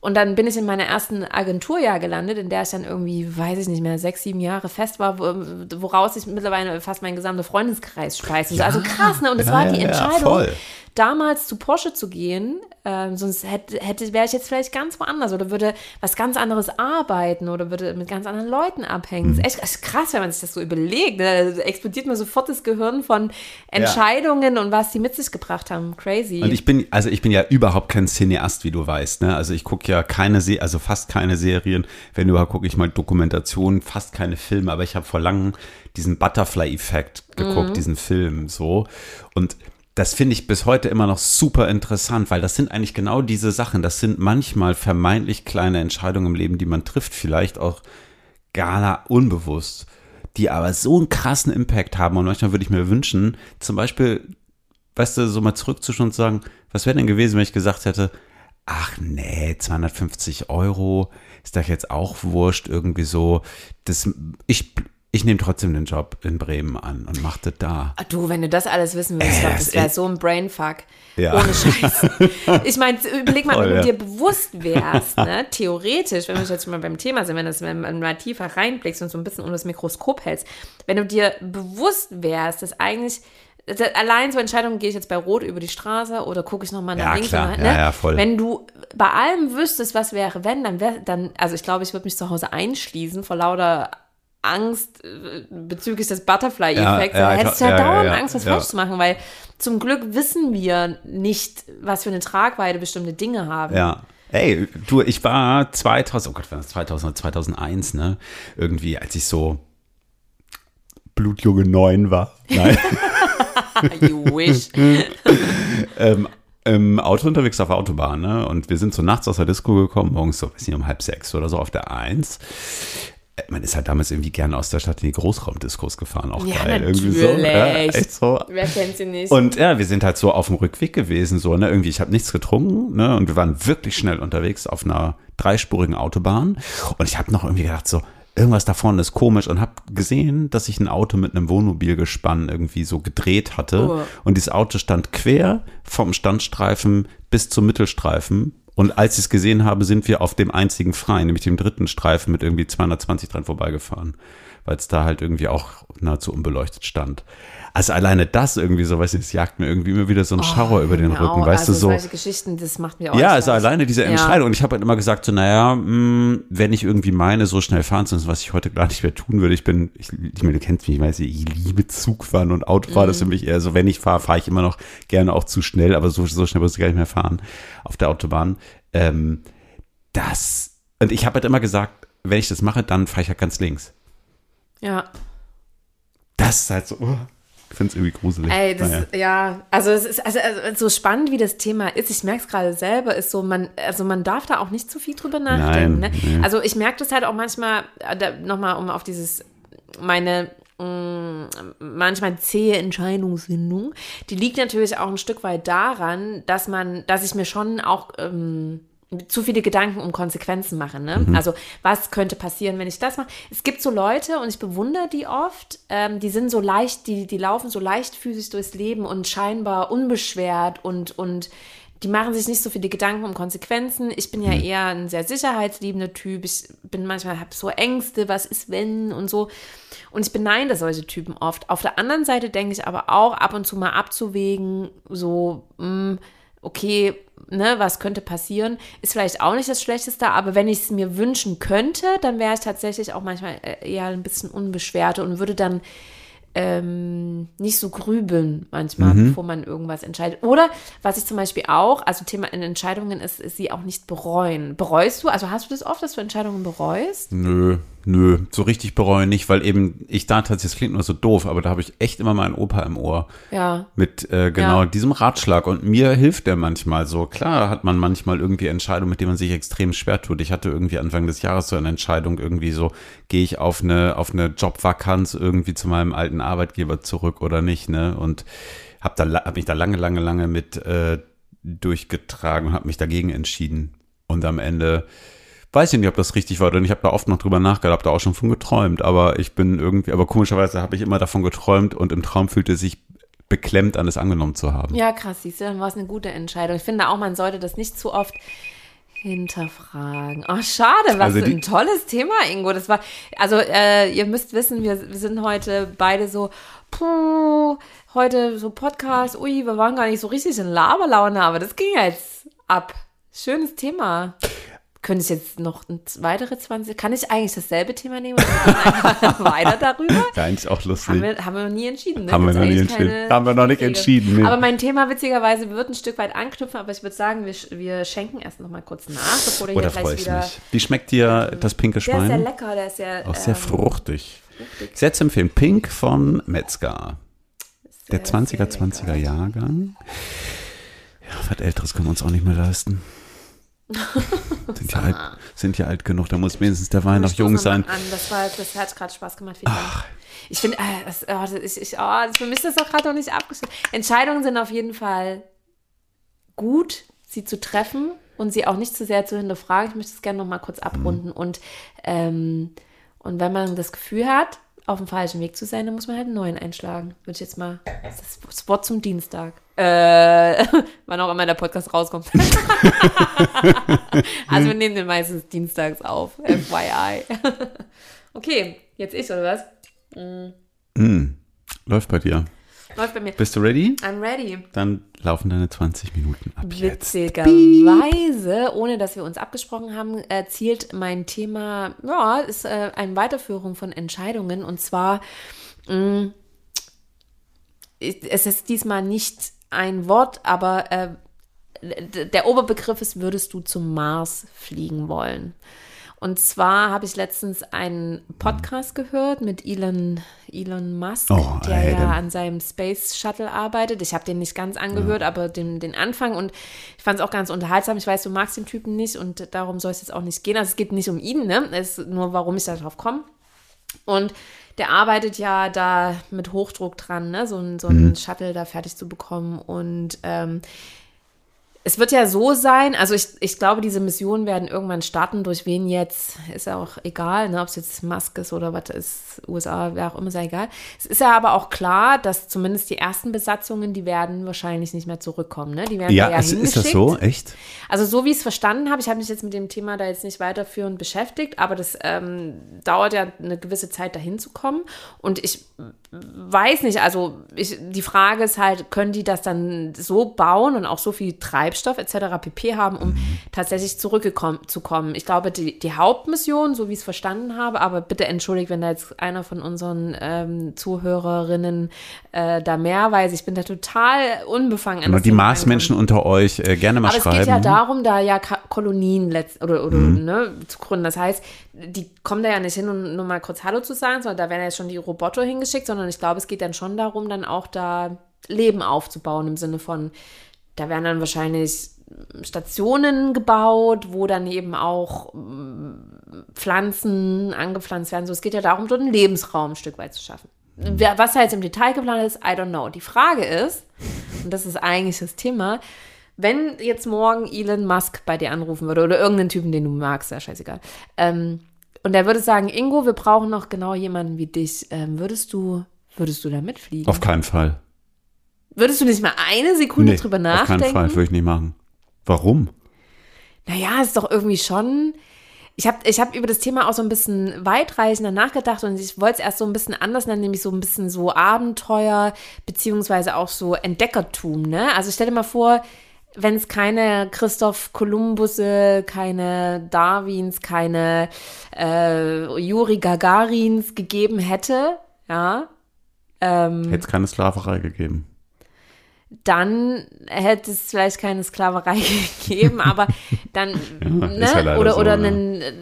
Und dann bin ich in meiner ersten Agenturjahr gelandet, in der ich dann irgendwie, weiß ich nicht mehr, sechs, sieben Jahre fest war, wo- woraus ich mittlerweile fast meinen gesamten Freundeskreis speise. also krass, ne? Und es ja, war ja, die ja, Entscheidung, voll. Damals zu Porsche zu gehen, Ähm, sonst hätte, hätte wäre ich jetzt vielleicht ganz woanders oder würde was ganz anderes arbeiten oder würde mit ganz anderen Leuten abhängen. Mhm. Das ist echt ist krass, wenn man sich das so überlegt. Ne? Da explodiert mir sofort das Gehirn von Entscheidungen und was die mit sich gebracht haben. Crazy. Und ich bin, also ich bin ja überhaupt kein Cineast, wie du weißt. Ne? Also ich gucke ja keine Se also fast keine Serien. Wenn überhaupt gucke ich mal Dokumentationen, fast keine Filme. Aber ich habe vor langem diesen Butterfly-Effekt geguckt, diesen Film so. Und das finde ich bis heute immer noch super interessant, weil das sind eigentlich genau diese Sachen. Das sind manchmal vermeintlich kleine Entscheidungen im Leben, die man trifft, vielleicht auch gar unbewusst, die aber so einen krassen Impact haben. Und manchmal würde ich mir wünschen, zum Beispiel, weißt du, so mal zurückzuschauen und zu sagen, was wäre denn gewesen, wenn ich gesagt hätte, ach nee, 250 Euro ist doch jetzt auch wurscht, irgendwie so. Das, ich, ich nehme trotzdem den Job in Bremen an und machte da. Ah, Du, wenn du das alles wissen willst, Äh, das das wäre so ein Brainfuck. Ja. Ohne Scheiß. Ich meine, überleg mal, Voll, wenn du ja. dir bewusst wärst, ne, theoretisch, wenn wir jetzt mal beim Thema sind, wenn du das mal, tiefer reinblickst und so ein bisschen unter das Mikroskop hältst, wenn du dir bewusst wärst, dass eigentlich allein so Entscheidungen, gehe ich jetzt bei Rot über die Straße oder gucke ich nochmal nach Ja, links klar. oder, ne? Ja, ja, voll. Wenn du bei allem wüsstest, was wäre, wenn, dann wäre, dann, also ich glaube, ich würde mich zu Hause einschließen vor lauter Angst äh, bezüglich des Butterfly-Effekts. Ja, ja, hättest du ja, ja, dauernd ja, Angst, was falsch zu machen, weil zum Glück wissen wir nicht, was für eine Tragweite bestimmte Dinge haben. Ja. Ey, du, ich war 2000, oh Gott, war das 2000 oder 2001, ne? Irgendwie, als ich so blutjunge neun war. Nein. You wish. ähm, im Auto unterwegs auf der Autobahn, ne? Und wir sind so nachts aus der Disco gekommen, morgens so, weiß nicht, um halb sechs oder so auf der Eins. Man ist halt damals irgendwie gerne aus der Stadt in die Großraumdiskos gefahren, auch Ja, geil. Irgendwie so. Ja, natürlich. echt so. Wer kennt sie nicht? Und ja, wir sind halt so auf dem Rückweg gewesen, so, ne, irgendwie, ich habe nichts getrunken, ne, und wir waren wirklich schnell unterwegs auf einer dreispurigen Autobahn. Und ich habe noch irgendwie gedacht, so, irgendwas da vorne ist komisch und habe gesehen, dass sich ein Auto mit einem Wohnmobilgespann irgendwie so gedreht hatte. Oh. Und dieses Auto stand quer vom Standstreifen bis zum Mittelstreifen. Und als ich es gesehen habe, sind wir auf dem einzigen freien, nämlich dem dritten Streifen mit irgendwie 220 dran vorbeigefahren, weil es da halt irgendwie auch nahezu unbeleuchtet stand. Also alleine das irgendwie so, weißt du, es jagt mir irgendwie immer wieder so ein Schauer über den Ja, Rücken, auch, weißt also du, so. Solche Geschichten, das macht mir auch Ja, also alleine diese Ja. Entscheidung. Und ich habe halt immer gesagt, so, naja, mh, wenn ich irgendwie meine, so schnell fahren zu müssen, was ich heute gar nicht mehr tun würde. Ich bin, ich, ich meine, du kennst mich, ich weiß, ich liebe Zugfahren und Autofahren. Mhm. Das ist für mich eher so, wenn ich fahre, fahre ich immer noch gerne auch zu schnell, aber so, so schnell muss ich gar nicht mehr fahren auf der Autobahn. Ähm, das, und ich habe halt immer gesagt, wenn ich das mache, dann fahre ich halt ganz links. Ja. Das ist halt so, oh, ich finde es irgendwie gruselig. Ey, das, Naja. ja, also es ist also, also so spannend, wie das Thema ist. Ich merke es gerade selber, ist so, man, also man darf da auch nicht zu viel drüber nachdenken. Nein, ne? nee. Also ich merke das halt auch manchmal, äh, nochmal, um auf dieses, meine mh, manchmal zähe Entscheidungsfindung, die liegt natürlich auch ein Stück weit daran, dass man, dass ich mir schon auch ähm, zu viele Gedanken um Konsequenzen mache. Ne? Also was könnte passieren, wenn ich das mache? Es gibt so Leute und ich bewundere die oft, ähm, die sind so leicht, die, die laufen so leichtfüßig durchs Leben und scheinbar unbeschwert und, und die machen sich nicht so viele Gedanken um Konsequenzen. Ich bin ja eher ein sehr sicherheitsliebender Typ. Ich bin manchmal, habe so Ängste, was ist wenn und so. Und ich beneide solche Typen oft. Auf der anderen Seite denke ich aber auch, ab und zu mal abzuwägen, so, mh, okay, ne, was könnte passieren, ist vielleicht auch nicht das Schlechteste, aber wenn ich es mir wünschen könnte, dann wäre ich tatsächlich auch manchmal äh, eher ein bisschen unbeschwert und würde dann ähm, nicht so grübeln manchmal, Mhm. bevor man irgendwas entscheidet. Oder was ich zum Beispiel auch, also Thema in Entscheidungen ist, ist sie auch nicht bereuen. Bereust du, also hast du das oft, dass du Entscheidungen bereust? Nö, nö, so richtig bereuen nicht, weil eben ich da tatsächlich, das klingt nur so doof, aber da habe ich echt immer meinen Opa im Ohr Ja. mit äh, genau Ja. diesem Ratschlag und mir hilft der manchmal so. Klar hat man manchmal irgendwie Entscheidungen, mit denen man sich extrem schwer tut. Ich hatte irgendwie Anfang des Jahres so eine Entscheidung irgendwie so, gehe ich auf eine auf eine Jobvakanz irgendwie zu meinem alten Arbeitgeber zurück oder nicht, ne? Und habe da hab mich da lange lange lange mit äh, durchgetragen und habe mich dagegen entschieden und am Ende weiß ich nicht, ob das richtig war, denn ich habe da oft noch drüber nachgedacht, habe da auch schon von geträumt, aber ich bin irgendwie, aber komischerweise habe ich immer davon geträumt und im Traum fühlte sich beklemmt an es angenommen zu haben. Ja, krass, siehst du, dann war es eine gute Entscheidung. Ich finde auch, man sollte das nicht zu oft hinterfragen. Oh, schade, was Also die- ein tolles Thema, Ingo. Das war, also äh, ihr müsst wissen, wir, wir sind heute beide so, puh, heute so Podcast, ui, wir waren gar nicht so richtig in Laberlaune, aber das ging jetzt ab. Schönes Thema. Könnte ich jetzt noch weitere 20, kann ich eigentlich dasselbe Thema nehmen und weiter darüber? Wäre eigentlich auch lustig. Haben wir, haben wir noch nie entschieden. Ne? Haben wir noch nie entschieden. Haben wir noch nicht entschieden, nee. Aber mein Thema witzigerweise wird ein Stück weit anknüpfen, aber ich würde sagen, wir, wir schenken erst noch mal kurz nach, bevor der Oh, hier gleich freue ich wieder. mich. Wie schmeckt dir das pinke Der ist sehr Schwein? lecker, der ist sehr. Auch sehr ähm, fruchtig. Sehr zu empfehlen. Pink von Metzger. Der sehr, 20er, sehr 20er Jahrgang. Ja, was Älteres können wir uns auch nicht mehr leisten. Sind, ja alt, sind ja alt genug, da muss wenigstens der Wein noch jung sein. An. Das, war, das hat gerade Spaß gemacht. Ich finde, äh, das, oh, ich, ich, oh, für mich ist das auch gerade noch nicht abgeschlossen. Entscheidungen sind auf jeden Fall gut, sie zu treffen und sie auch nicht zu sehr zu hinterfragen. Ich möchte es gerne noch mal kurz abrunden. Und, ähm, und wenn man das Gefühl hat, auf dem falschen Weg zu sein, dann muss man halt einen neuen einschlagen. Würde ich jetzt mal das, das Wort zum Dienstag. Äh, wann auch immer der Podcast rauskommt. also wir nehmen den meistens dienstags auf. FYI. okay, jetzt ich, oder was? Mm, läuft bei dir. Läuft bei mir. Bist du ready? I'm ready. Dann laufen deine 20 Minuten ab. Witzigerweise, ohne dass wir uns abgesprochen haben, äh, zielt mein Thema, ja, ist äh, eine Weiterführung von Entscheidungen. Und zwar, mh, es ist diesmal nicht ein Wort, aber äh, der Oberbegriff ist, würdest du zum Mars fliegen wollen? Und zwar habe ich letztens einen Podcast gehört mit Elon, Elon Musk, Oh, der ey, ja an seinem Space Shuttle arbeitet. Ich habe den nicht ganz angehört, aber den, den Anfang und ich fand es auch ganz unterhaltsam. Ich weiß, du magst den Typen nicht und darum soll es jetzt auch nicht gehen. Also es geht nicht um ihn, ne? Es ist nur, warum ich darauf komme. Und der arbeitet ja da mit Hochdruck dran, ne? so, so einen Shuttle da fertig zu bekommen. Und ähm, es wird ja so sein, also ich, ich glaube, diese Missionen werden irgendwann starten, durch wen jetzt, ist ja auch egal, ne, ob es jetzt Musk ist oder was ist, USA, wer auch immer, ist ja egal. Es ist ja aber auch klar, dass zumindest die ersten Besatzungen, die werden wahrscheinlich nicht mehr zurückkommen, ne? Die werden Ja, ja ist, ist das so? Echt? Also so wie ich es verstanden habe, ich habe mich jetzt mit dem Thema da jetzt nicht weiterführend beschäftigt, aber das ähm, dauert ja eine gewisse Zeit, dahin zu kommen. Und ich weiß nicht, also ich, die Frage ist halt, können die das dann so bauen und auch so viel Treibstoff etc. pp haben, um tatsächlich zurückgekommen zu kommen? Ich glaube, die, die Hauptmission, so wie ich es verstanden habe, aber bitte entschuldigt, wenn da jetzt einer von unseren ähm, Zuhörerinnen äh, da mehr weiß. Ich bin da total unbefangen. an Genau, die Marsmenschen unter euch äh, gerne mal aber schreiben. es geht ja darum, da ja Kolonien letzt oder, oder ne, zu gründen. Das heißt, die kommen da ja nicht hin, um nur mal kurz Hallo zu sagen, sondern da werden ja jetzt schon die Roboter hingeschickt, sondern ich glaube, es geht dann schon darum, dann auch da Leben aufzubauen im Sinne von, da werden dann wahrscheinlich Stationen gebaut, wo dann eben auch mm, Pflanzen angepflanzt werden. So, es geht ja darum, dort einen Lebensraum ein Stück weit zu schaffen. Wer- Was da jetzt im Detail geplant ist, I don't know. Die Frage ist, und das ist eigentlich das Thema, wenn jetzt morgen Elon Musk bei dir anrufen würde oder irgendeinen Typen, den du magst, ja scheißegal, ähm, und der würde sagen, Ingo, wir brauchen noch genau jemanden wie dich, ähm, würdest du, würdest du da mitfliegen? Auf keinen Fall. würdest du nicht mal eine Sekunde Nee, drüber auf nachdenken? keinen Fall, würde ich nicht machen. Warum? Naja, ist doch irgendwie schon. Ich habe ich hab über das Thema auch so ein bisschen weitreichender nachgedacht und ich wollte es erst so ein bisschen anders nennen, nämlich so ein bisschen so Abenteuer, beziehungsweise auch so Entdeckertum, ne? Also stell dir mal vor, wenn es keine Christoph Kolumbusse, keine Darwins, keine äh, Juri Gagarins gegeben hätte, ja, ähm, Hätte es keine Sklaverei gegeben. Dann hätte es vielleicht keine Sklaverei gegeben, aber dann, ne? ist ja oder, so, oder ja. einen äh,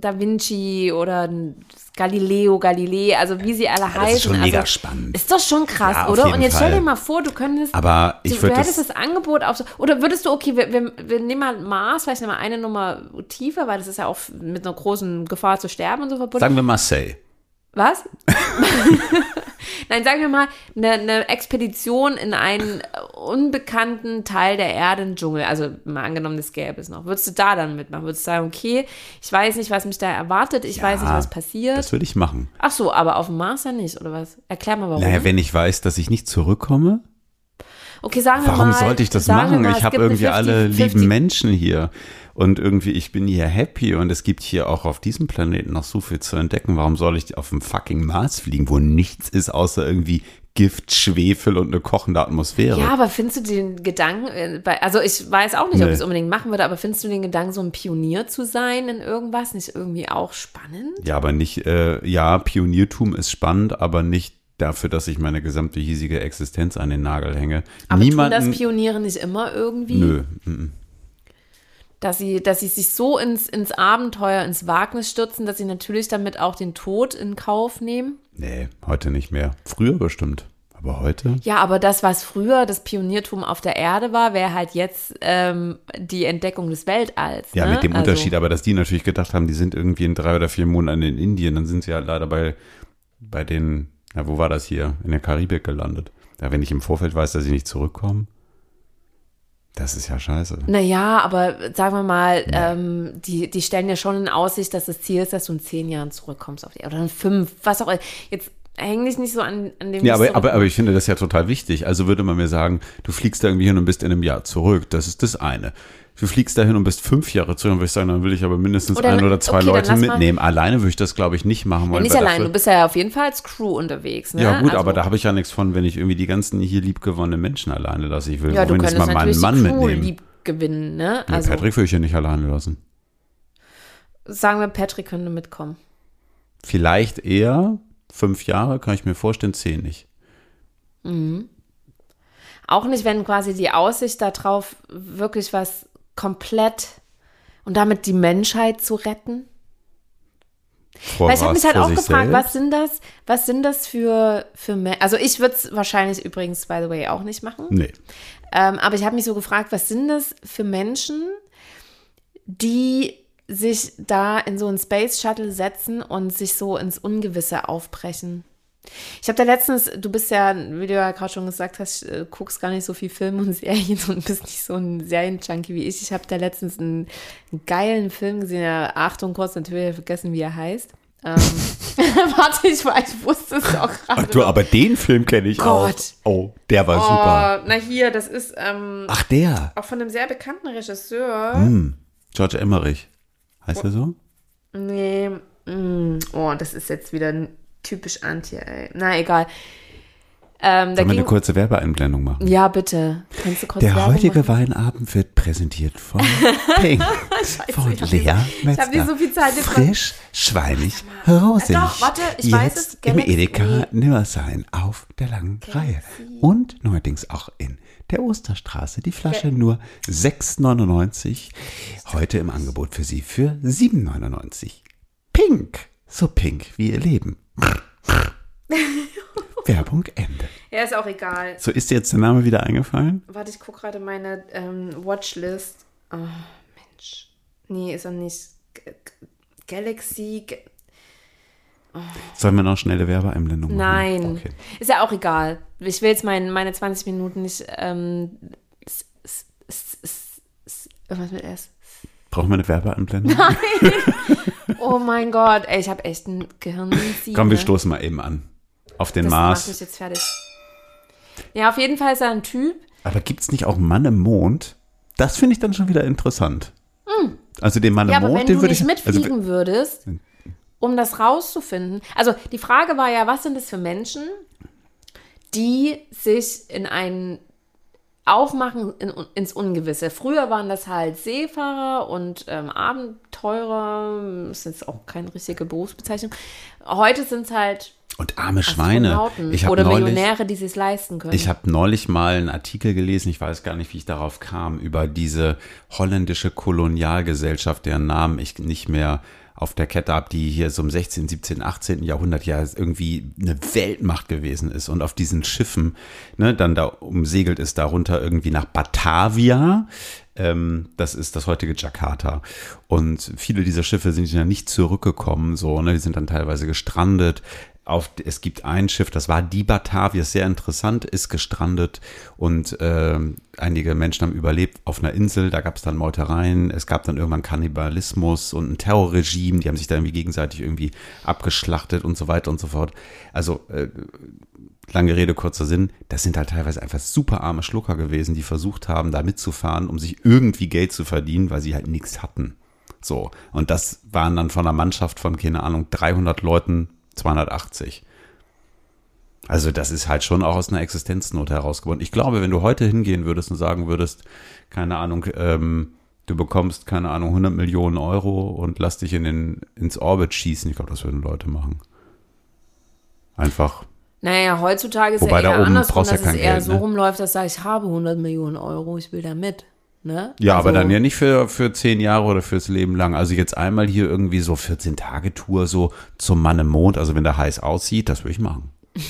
Da Vinci oder ein Galileo Galilei, also wie sie alle heißen. das ist schon mega also, spannend. Ist doch schon krass, Ja, oder? Und jetzt stell Fall. dir mal vor, du könntest, Aber ich du, du hättest das- das Angebot auf so, oder würdest du, okay, wir, wir, wir nehmen mal Mars, vielleicht mal eine Nummer tiefer, weil das ist ja auch mit einer großen Gefahr zu sterben und so verbunden. Sagen wir Marseille. Was? Nein, sagen wir mal, eine, eine Expedition in einen unbekannten Teil der Erde, einen Dschungel. Also mal angenommen, das gäbe es noch. Würdest du da dann mitmachen? Würdest du sagen, okay, ich weiß nicht, was mich da erwartet, ich weiß nicht, was passiert. Das würde ich machen. Ach so, aber auf dem Mars ja nicht, oder was? Erklär mal, warum. Naja, wenn ich weiß, dass ich nicht zurückkomme, Okay, sagen wir Warum mal. sollte ich das machen? mal, ich habe irgendwie alle 50 lieben Menschen hier. Und irgendwie, ich bin hier happy und es gibt hier auch auf diesem Planeten noch so viel zu entdecken. Warum soll ich auf dem fucking Mars fliegen, wo nichts ist, außer irgendwie Gift, Schwefel und eine kochende Atmosphäre? Ja, aber findest du den Gedanken, äh, bei, also ich weiß auch nicht, ob Nee. ich es unbedingt machen würde, aber findest du den Gedanken, so ein Pionier zu sein in irgendwas, nicht irgendwie auch spannend? Ja, aber nicht, äh, ja, Pioniertum ist spannend, aber nicht dafür, dass ich meine gesamte hiesige Existenz an den Nagel hänge. Aber Niemanden, tun das Pioniere nicht immer irgendwie? Nö, mm, Dass sie, dass sie sich so ins, ins Abenteuer, ins Wagnis stürzen, dass sie natürlich damit auch den Tod in Kauf nehmen? nee, heute nicht mehr. Früher bestimmt. Aber heute? Ja, aber das, was früher das Pioniertum auf der Erde war, wäre halt jetzt ähm, die Entdeckung des Weltalls. Ja, ne? mit dem Also- Unterschied, aber dass die natürlich gedacht haben, die sind irgendwie in drei oder vier Monaten in Indien, dann sind sie halt leider bei, bei den, ja, wo war das hier? In der Karibik gelandet. Ja, wenn ich im Vorfeld weiß, dass ich nicht zurückkomme, das ist ja scheiße. Naja, aber sagen wir mal, ähm, die, die stellen ja schon in Aussicht, dass das Ziel ist, dass du in zehn Jahren zurückkommst auf die Erde. Oder in fünf, was auch immer. Jetzt häng dich nicht so an, an dem Ja, aber, aber, aber ich finde das ja total wichtig. Also würde man mir sagen, du fliegst da irgendwie hin und bist in einem Jahr zurück. Das ist das eine. Du fliegst dahin und bist fünf Jahre zurück, dann würde ich sagen, dann will ich aber mindestens Oder ein oder zwei okay, Leute lass mal- mitnehmen. Alleine würde ich das, glaube ich, nicht machen Ja, wollen. nicht weil allein, dafür- du bist ja auf jeden Fall als Crew unterwegs. Ne? Ja gut, Also- aber da habe ich ja nichts von, wenn ich irgendwie die ganzen hier liebgewonnenen Menschen alleine lasse. Ich will Ja, du könntest mal meinen Mann mitnehmen. lieb gewinnen, ne? Ja, Also Patrick will ich ja nicht alleine lassen. sagen wir, Patrick könnte mitkommen. Vielleicht eher fünf Jahre, kann ich mir vorstellen, zehn nicht. Auch nicht, wenn quasi die Aussicht darauf wirklich was komplett und damit die Menschheit zu retten. Vor Weil ich habe mich halt auch gefragt, selbst? was sind das, was sind das für, für Me Also ich würde es wahrscheinlich übrigens, by the way, auch nicht machen. Nee. Ähm, aber ich habe mich so gefragt, was sind das für Menschen, die sich da in so einen Space Shuttle setzen und sich so ins Ungewisse aufbrechen? Ich habe da letztens, du bist ja, wie du ja gerade schon gesagt hast, äh, guckst gar nicht so viel Filme und Serien und bist nicht so ein Serienjunkie wie ich. Ich habe da letztens einen, einen geilen Film gesehen, ja, Achtung, kurz natürlich vergessen, wie er heißt. Ähm, warte, ich, war- ich wusste es auch Ach gerade. du, aber den Film kenne ich Gott. auch. Oh, der war super. Oh, na hier, das ist ähm, Ach, der. auch von einem sehr bekannten Regisseur. Hm. George Emmerich. Heißt er so? Nee, mm, oh, das ist jetzt wieder typisch Anti, ey. Na, egal. Ähm, Sollen wir eine kurze Werbeeinblendung machen? ja, bitte. Kannst du kurz Der Werbung heutige machen? Weinabend wird präsentiert von Pink, von ich hab Lea ich hab nicht so viel Zeit jetzt Frisch, schweinig, rosig. Doch, warte, ich weiß es, Jetzt im Galaxy. Edeka Nimmersein auf der langen Reihe. Und neuerdings auch in der Osterstraße. Die Flasche nur 6,99. Heute im Angebot für Sie für 7,99. Pink. So pink wie Ihr Leben. Werbung Ende. Ja, ist auch egal. So ist dir jetzt der Name wieder eingefallen? Warte, ich gucke gerade meine ähm, Watchlist. Oh, Mensch. Nee, ist er nicht. Galaxy. G Sollen wir noch schnelle Werbeeinblendung machen? Nein. Okay. Ist ja auch egal. Ich will jetzt mein, meine 20 Minuten nicht. Ähm, s, s, s, irgendwas mit S. Brauchen wir eine Werbeeinblendung? Oh mein Gott, ey, ich habe echt ein Gehirn. Komm, wir stoßen mal eben an. Auf den Das Mars. mich jetzt fertig. Ja, auf jeden Fall ist er ein Typ. Aber gibt es nicht auch Mann im Mond? Das finde ich dann schon wieder interessant. Also den Mann Hm. Ja, aber wenn den du würde nicht ich. mitfliegen Also, würdest, um das rauszufinden. Also die Frage war ja, was sind es für Menschen, die sich in ein Aufmachen in, ins Ungewisse. Früher waren das halt Seefahrer und ähm, Abenteurer. Das ist jetzt auch keine richtige Berufsbezeichnung. Heute sind es halt und arme Schweine. Ich oder neulich, Millionäre, die es leisten können. ich habe neulich mal einen Artikel gelesen, ich weiß gar nicht, wie ich darauf kam, über diese holländische Kolonialgesellschaft, deren Namen ich nicht mehr auf der Kette habe, die hier so im 16., 17., 18. Jahrhundert ja irgendwie eine Weltmacht gewesen ist und auf diesen Schiffen ne, dann da umsegelt ist, darunter irgendwie nach Batavia. Ähm, das ist das heutige Jakarta. Und viele dieser Schiffe sind ja nicht zurückgekommen, so, ne, die sind dann teilweise gestrandet. Auf, es gibt ein Schiff, das war die Batavia, sehr interessant, ist gestrandet und äh, einige Menschen haben überlebt auf einer Insel, da gab es dann Meutereien, es gab dann irgendwann Kannibalismus und ein Terrorregime, die haben sich da irgendwie gegenseitig irgendwie abgeschlachtet und so weiter und so fort. Also äh, lange Rede, kurzer Sinn, das sind halt teilweise einfach super arme Schlucker gewesen, die versucht haben, da mitzufahren, um sich irgendwie Geld zu verdienen, weil sie halt nichts hatten. So, und das waren dann von einer Mannschaft von, keine Ahnung, 300 Leuten 280. Also das ist halt schon auch aus einer Existenznot herausgeboren. Ich glaube, wenn du heute hingehen würdest und sagen würdest, keine Ahnung, ähm, du bekommst, keine Ahnung, 100 Millionen Euro und lass dich in den, ins Orbit schießen, ich glaube, das würden Leute machen. Einfach. Naja, heutzutage ist Wobei ja da eher oben andersrum, brauchst ja dass es kein eher Geld, so ne? rumläuft, dass sag, ich habe 100 Millionen Euro, ich will da mit. Ne? Ja, aber Also- dann ja nicht für, für zehn Jahre oder fürs Leben lang. Also jetzt einmal hier irgendwie so 14-Tage-Tour so zum Mann im Mond, also wenn der heiß aussieht, das würde ich machen.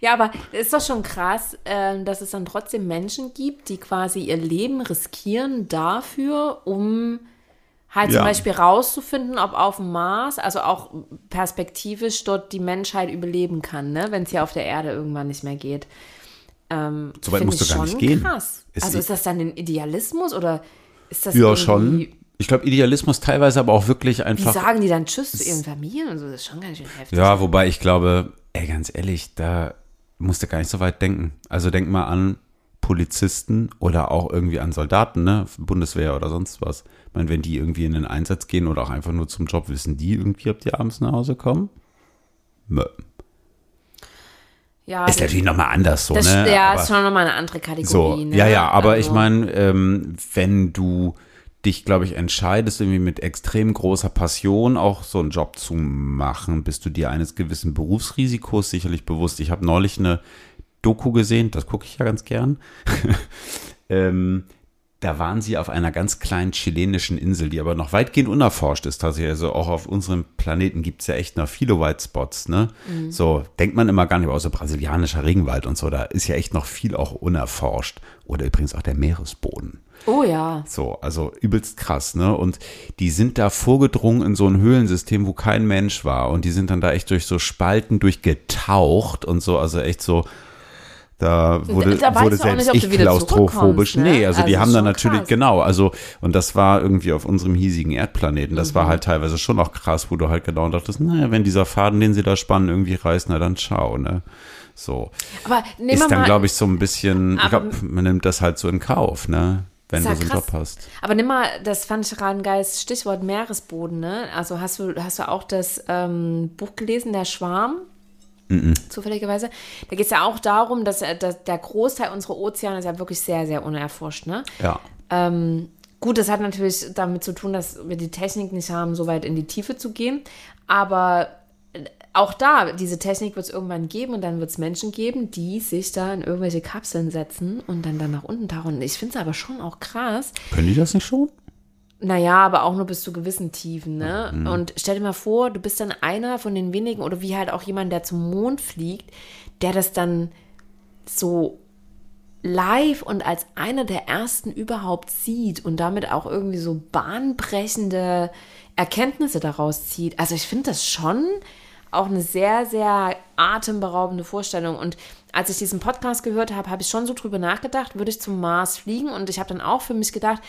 Ja, aber ist doch schon krass, ähm, dass es dann trotzdem Menschen gibt, die quasi ihr Leben riskieren dafür, um halt Ja. zum Beispiel rauszufinden, ob auf dem Mars, also auch perspektivisch dort die Menschheit überleben kann, ne? wenn es hier auf der Erde irgendwann nicht mehr geht. Ähm, So weit musst du gar nicht gehen. Krass. Ist also ist das dann ein Idealismus oder ist das Ja, schon. Ich glaube, Idealismus teilweise aber auch wirklich Wie einfach. sagen die dann Tschüss zu ihren Familien und so? Das ist schon ganz schön heftig. Ja, wobei ich glaube, ey, ganz ehrlich, da musst du gar nicht so weit denken. Also denk mal an Polizisten oder auch irgendwie an Soldaten, ne? Bundeswehr oder sonst was. Ich meine, wenn die irgendwie in den Einsatz gehen oder auch einfach nur zum Job, wissen die irgendwie, ob die abends nach Hause kommen? Mö. Ja, Ist natürlich nochmal anders so, das, ne? ja, Aber- ist schon nochmal eine andere So, Kategorie. ne? ja, ja, aber ich Also- meine, ähm, wenn du dich, glaube ich, entscheidest, irgendwie mit extrem großer Passion auch so einen Job zu machen, bist du dir eines gewissen Berufsrisikos sicherlich bewusst. Ich habe neulich eine Doku gesehen, das gucke ich ja ganz gern. ähm, da waren sie auf einer ganz kleinen chilenischen Insel, die aber noch weitgehend unerforscht ist tatsächlich. Also auch auf unserem Planeten gibt es ja echt noch viele White Spots, ne? So, denkt man immer gar nicht, außer brasilianischer Regenwald und so, da ist ja echt noch viel auch unerforscht. Oder übrigens auch der Meeresboden. Oh ja. So, also übelst krass, ne? Und die sind da vorgedrungen in so ein Höhlensystem, wo kein Mensch war. Und die sind dann da echt durch so Spalten durchgetaucht und so, also echt so. Da wurde, Da wurde nicht, selbst ob ich klaustrophobisch. ne? Nee, also, die Also haben dann schon natürlich, krass. genau, also, und das war irgendwie auf unserem hiesigen Erdplaneten. Das Mhm. war halt teilweise schon auch krass, wo du halt genau dachtest, naja, wenn dieser Faden, den sie da spannen, irgendwie reißt, na dann schau, ne? So. Aber Ist dann, glaube ich, so ein bisschen, ich glaube, man nimmt das halt so in Kauf, ne? Wenn du so hast. aber nimm mal, das fand ich gerade ein geiles Stichwort Meeresboden, ne? Also hast du, hast du auch das ähm, Buch gelesen, Der Schwarm? Zufälligerweise. Da geht es ja auch darum, dass, äh, dass der Großteil unserer Ozeane ist ja wirklich sehr, sehr unerforscht, ne? Ja. Ähm, gut, das hat natürlich damit zu tun, dass wir die Technik nicht haben, so weit in die Tiefe zu gehen. Aber äh, auch da, diese Technik wird es irgendwann geben und dann wird es Menschen geben, die sich da in irgendwelche Kapseln setzen und dann, dann nach unten tauchen. Ich finde es aber schon auch krass. Können die das nicht schon? Naja, aber auch nur bis zu gewissen Tiefen, ne? Und stell dir mal vor, du bist dann einer von den wenigen oder wie halt auch jemand, der zum Mond fliegt, der das dann so live und als einer der ersten überhaupt sieht und damit auch irgendwie so bahnbrechende Erkenntnisse daraus zieht. Also ich finde das schon auch eine sehr, sehr atemberaubende Vorstellung. Und als ich diesen Podcast gehört habe, habe ich schon so drüber nachgedacht, würde ich zum Mars fliegen? Und ich habe dann auch für mich gedacht,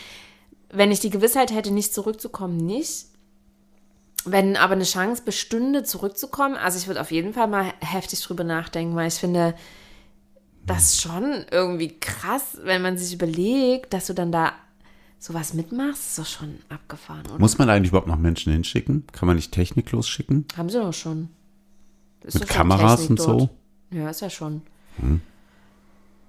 wenn ich die Gewissheit hätte, nicht zurückzukommen, nicht. Wenn aber eine Chance bestünde, zurückzukommen, also ich würde auf jeden Fall mal heftig drüber nachdenken, weil ich finde, das ist schon irgendwie krass, wenn man sich überlegt, dass du dann da sowas mitmachst, ist doch schon abgefahren, oder? Muss man eigentlich überhaupt noch Menschen hinschicken? Kann man nicht techniklos schicken? Haben sie doch schon. Ist Mit schon Kameras Technik und so? Hm. dort. Ja, ist ja schon.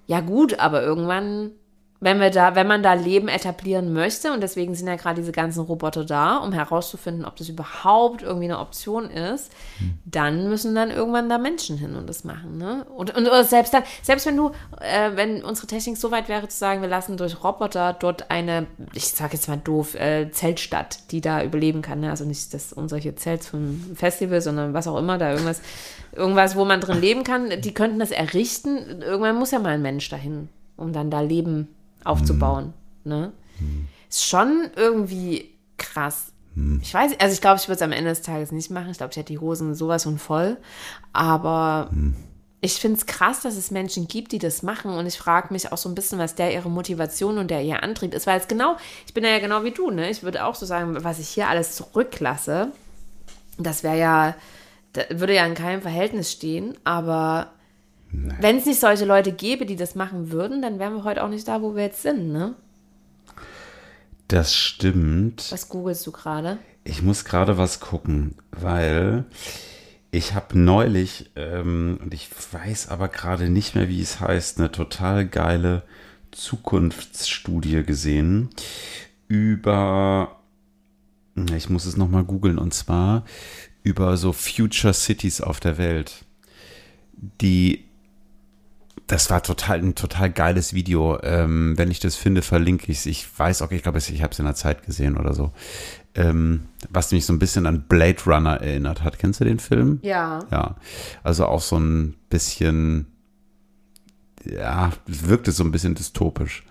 Ja, gut, aber irgendwann, wenn wir da, wenn man da Leben etablieren möchte, und deswegen sind ja gerade diese ganzen Roboter da, um herauszufinden, ob das überhaupt irgendwie eine Option ist, Hm. dann müssen dann irgendwann da Menschen hin und das machen. Ne? Und, und oder selbst dann, selbst wenn du, äh, wenn unsere Technik so weit wäre zu sagen, wir lassen durch Roboter dort eine, ich sage jetzt mal doof, äh, Zeltstadt, die da überleben kann. Ne? Also nicht das unser hier Zelt vom Festival, sondern was auch immer, da irgendwas, irgendwas, wo man drin leben kann. Die könnten das errichten. Irgendwann muss ja mal ein Mensch dahin, um dann da Leben aufzubauen. Ne? Ist schon irgendwie krass. Ich weiß, also ich glaube, ich würde es am Ende des Tages nicht machen. Ich glaube, ich hätte die Hosen sowas von voll. Aber ich finde es krass, dass es Menschen gibt, die das machen. Und ich frage mich auch so ein bisschen, was der ihre Motivation und der ihr Antrieb ist. Weil es genau, ich bin ja genau wie du, ne? Ich würde auch so sagen, was ich hier alles zurücklasse, das wäre ja, da würde ja in keinem Verhältnis stehen. Aber wenn es nicht solche Leute gäbe, die das machen würden, dann wären wir heute auch nicht da, wo wir jetzt sind, ne? Das stimmt. Was googelst du gerade? Ich muss gerade was gucken, weil ich habe neulich, ähm, und ich weiß aber gerade nicht mehr, wie es heißt, eine total geile Zukunftsstudie gesehen über, ich muss es nochmal googeln, und zwar über so Future Cities auf der Welt, die das war total ein total geiles Video. Ähm, wenn ich das finde, verlinke ich es. Ich weiß auch, ich glaube, ich habe es in der Zeit gesehen oder so. Ähm, was mich so ein bisschen an Blade Runner erinnert hat. Kennst du den Film? Ja. Ja. Also auch so ein bisschen, ja, wirkte so ein bisschen dystopisch.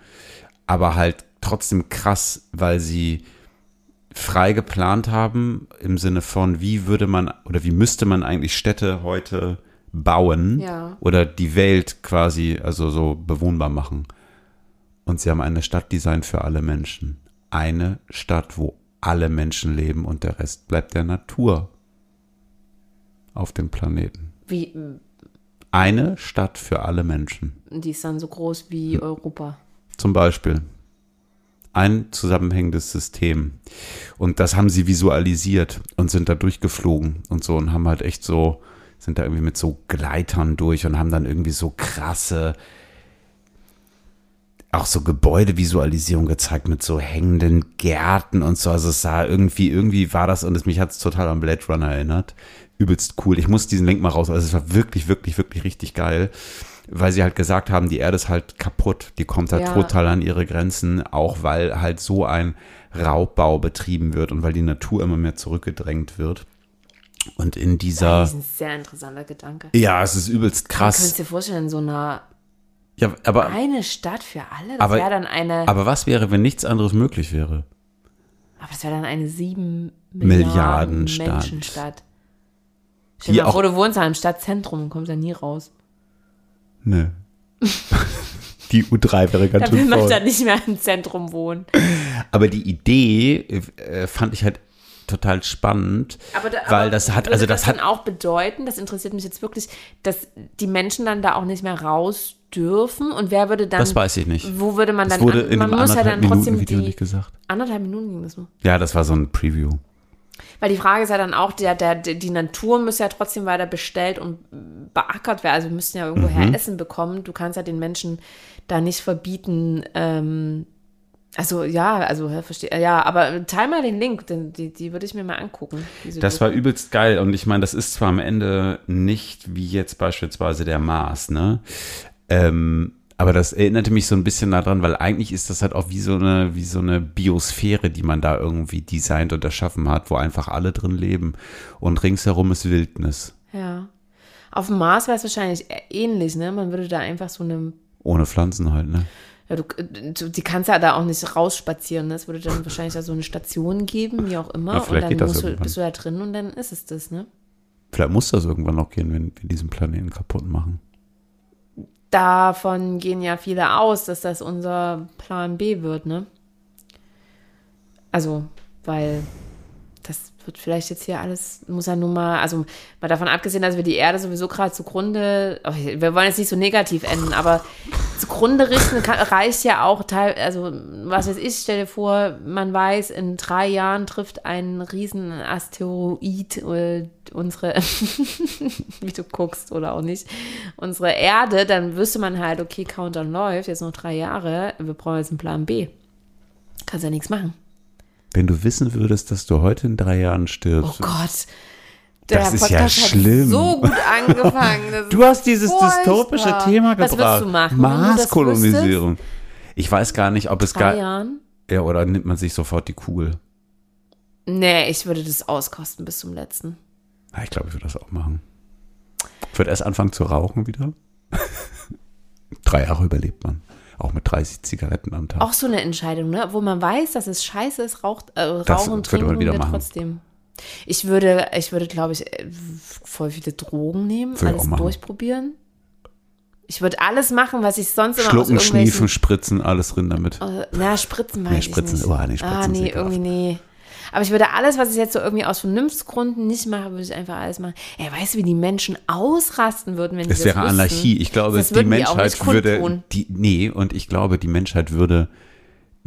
Aber halt trotzdem krass, weil sie frei geplant haben im Sinne von, wie würde man oder wie müsste man eigentlich Städte heute bauen Ja. oder die Welt quasi also so bewohnbar machen. Und sie haben eine Stadtdesign für alle Menschen. Eine Stadt, wo alle Menschen leben und der Rest bleibt der Natur auf dem Planeten. Wie, Eine Stadt für alle Menschen. die ist dann so groß wie Europa. Zum Beispiel. Ein zusammenhängendes System. Und das haben sie visualisiert und sind da durchgeflogen und so und haben halt echt so, sind da irgendwie mit so Gleitern durch und haben dann irgendwie so krasse, auch so Gebäudevisualisierung gezeigt mit so hängenden Gärten und so. Also es sah irgendwie, irgendwie war das und es mich hat es total an Blade Runner erinnert. Übelst cool. Ich muss diesen Link mal raus. Also es war wirklich, wirklich, wirklich richtig geil. Weil sie halt gesagt haben, die Erde ist halt kaputt. Die kommt halt Ja. total an ihre Grenzen, auch weil halt so ein Raubbau betrieben wird und weil die Natur immer mehr zurückgedrängt wird. Und in dieser, Das ist ein sehr interessanter Gedanke. ja, es ist übelst Du kannst krass. dir vorstellen, in so einer Ja, aber, eine Stadt für alle, das Aber- wäre dann eine, aber, aber was wäre, wenn nichts anderes möglich wäre? das wäre dann eine sieben Milliarden Milliarden Stadt. Menschenstadt. Stell dir mal vor, du wohnst da im Stadtzentrum und kommst da nie raus. Nö. Die U3 wäre ganz Da will man dann nicht mehr im Zentrum wohnen. Aber die Idee äh, fand ich halt total spannend, Aber da, weil aber das hat, also das das hat, dann auch bedeuten, das interessiert mich jetzt wirklich, dass die Menschen dann da auch nicht mehr raus dürfen und wer würde dann, das weiß ich nicht. wo würde man Das dann, wurde an, in man muss ja anderthalb dann Minuten trotzdem Video die, nicht gesagt. anderthalb Minuten ging das nur. Ja, das war so ein Preview. Weil die Frage ist ja dann auch, der, der, die Natur muss ja trotzdem weiter bestellt und beackert werden. Also wir müssten ja irgendwoher Mhm. Essen bekommen. Du kannst ja den Menschen da nicht verbieten. Ähm, also ja, also verstehe. Ja, aber teil mal den Link, denn die, die würde ich mir mal angucken. Das war übelst geil und ich meine, das ist zwar am Ende nicht wie jetzt beispielsweise der Mars, ne? Ähm, aber das erinnerte mich so ein bisschen daran, weil eigentlich ist das halt auch wie so eine, wie so eine Biosphäre, die man da irgendwie designt und erschaffen hat, wo einfach alle drin leben und ringsherum ist Wildnis. Ja. Auf dem Mars wäre es wahrscheinlich ähnlich, ne? Man würde da einfach so eine Ohne Pflanzen halt, ne? Ja, du, du, die kannst ja da auch nicht rausspazieren. Ne? Es würde dann wahrscheinlich da so eine Station geben, wie auch immer. Ja, und dann geht das du, bist du da drin und dann ist es das, ne? Vielleicht muss das irgendwann noch gehen, wenn wir diesen Planeten kaputt machen. Davon gehen ja viele aus, dass das unser Plan B wird, ne? Also, weil das wird vielleicht jetzt hier alles, muss ja nun mal, also mal davon abgesehen, dass wir die Erde sowieso gerade zugrunde, oh, wir wollen jetzt nicht so negativ enden, aber zugrunde richten kann, reicht ja auch teil, also was weiß ich, stell dir vor, man weiß, in drei Jahren trifft ein riesen Asteroid äh, unsere, wie du guckst oder auch nicht, unsere Erde, dann wüsste man halt, okay, Countdown läuft, jetzt noch drei Jahre, wir brauchen jetzt einen Plan B. Kannst ja nichts machen. Wenn du wissen würdest, dass du heute in drei Jahren Oh stirbst. Gott. Der Das ist ja Podcast schlimm. So gut angefangen. Du hast dieses Furchtbar. dystopische Thema Was gebracht. du machen, wenn du das Marskolonisierung. Ich weiß gar nicht, ob es drei gar. Jahren? Ja, oder nimmt man sich sofort die Kugel? Nee, ich würde das auskosten bis zum letzten. Ja, ich glaube, ich würde das auch machen. Ich würde erst anfangen zu rauchen wieder. Drei Jahre überlebt man. Auch mit 30 Zigaretten am Tag. Auch so eine Entscheidung, ne? Wo man weiß, dass es scheiße ist, raucht, äh, Das rauchen, würde man trinken wieder wir machen. trotzdem. Ich würde, ich würde, glaube ich, äh, voll viele Drogen nehmen, Würde alles durchprobieren. Ich würde alles machen, was ich sonst immer Schlucken, schniefen, spritzen, alles drin damit. Äh, na, Spritzen weiß Nee, ich Spritzen- nicht. oh, nee, Spritzen ah, nee, irgendwie nee. Aber ich würde alles, was ich jetzt so irgendwie aus Vernunftsgründen nicht mache, würde ich einfach alles machen. Ey, weißt du, wie die Menschen ausrasten würden, wenn Es sie wäre das wüssten? Anarchie. Ich glaube, Das die die Menschheit nicht würde. Die, nee, und ich glaube, die Menschheit würde.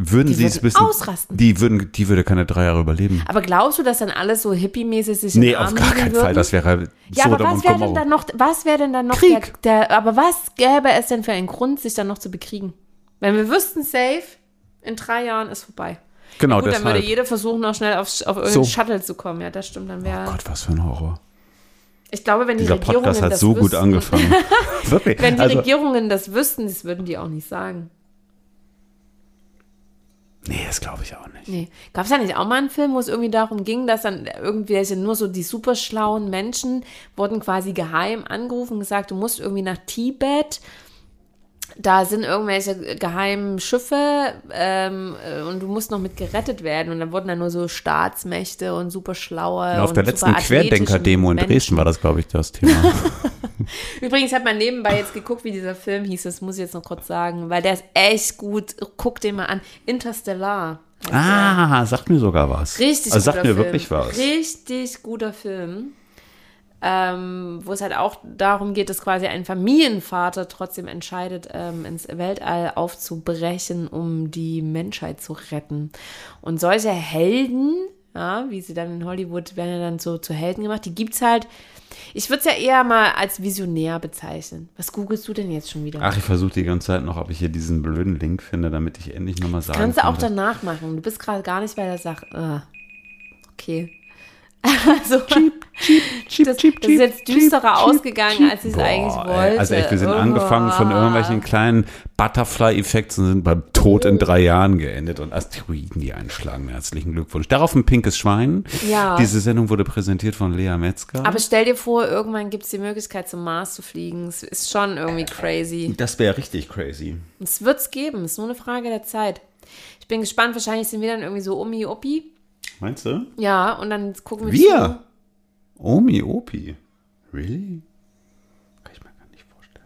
Würden Die sie es wissen? ausrasten. Die, würden, die würde keine drei Jahre überleben. Aber glaubst du, dass dann alles so hippie-mäßig sich Nee, auf gar keinen würden? Fall. Das wäre Ja, aber was wäre denn dann noch, was wäre denn dann noch Krieg. der, der, aber was gäbe es denn für einen Grund, sich dann noch zu bekriegen? Wenn wir wüssten, safe, in drei Jahren ist vorbei. Genau, Gut, dann deshalb. würde jeder versuchen, noch schnell auf, auf irgendeinen So. Shuttle zu kommen. Ja, das stimmt, dann wäre. Oh Gott, was für ein Horror. ich glaube, wenn die Dieser Regierungen Podcast hat das so gut wüssten, angefangen. Wirklich. Wenn die also, Regierungen das wüssten, das würden die auch nicht sagen. nee, das glaube ich auch nicht. Nee. Gab es da nicht auch mal einen Film, wo es irgendwie darum ging, dass dann irgendwelche nur so die super schlauen Menschen wurden quasi geheim angerufen und gesagt, du musst irgendwie nach Tibet. Da sind irgendwelche geheimen Schiffe ähm, äh, und du musst noch mit gerettet werden. Und dann wurden dann nur so Staatsmächte und super schlaue. Auf und der letzten Querdenker-Demo in. Dresden war das, glaube ich, das Thema. Übrigens hat man nebenbei jetzt geguckt, wie dieser Film hieß. Das muss ich jetzt noch kurz sagen, weil der ist echt gut. Guck den mal an. Interstellar. ah, sagt mir sogar was. Richtig also guter sagt mir Film. wirklich was. Richtig guter Film. Ähm, wo es halt auch darum geht, dass quasi ein Familienvater trotzdem entscheidet, ähm, ins Weltall aufzubrechen, um die Menschheit zu retten. Und solche Helden, ja, wie sie dann in Hollywood werden ja dann so zu Helden gemacht, die gibt's halt. Ich würde es ja eher mal als visionär bezeichnen. Was googelst du denn jetzt schon wieder? Ach, ich versuche die ganze Zeit noch, ob ich hier diesen blöden Link finde, damit ich endlich nochmal sagen Kannst du auch kann, danach machen. Du bist gerade gar nicht bei der Sache. Ah, okay. Also, Cheap, das, das ist jetzt düsterer ausgegangen, als ich es eigentlich wollte. Also echt, wir sind Oh. angefangen von irgendwelchen kleinen Butterfly-Effekten und sind beim Tod in drei Jahren geendet und Asteroiden, die einschlagen. Herzlichen Glückwunsch. Darauf ein pinkes Schwein. Ja. Diese Sendung wurde präsentiert von Lea Metzger. Aber stell dir vor, irgendwann gibt es die Möglichkeit, zum Mars zu fliegen. Es ist schon irgendwie crazy. das wäre richtig crazy. Es wird es geben. Es ist nur eine Frage der Zeit. Ich bin gespannt. Wahrscheinlich sind wir dann irgendwie so Omi Opi. Meinst du? Ja, und dann gucken wir Wir? Omi, Opi. Really? Kann ich mir gar nicht vorstellen.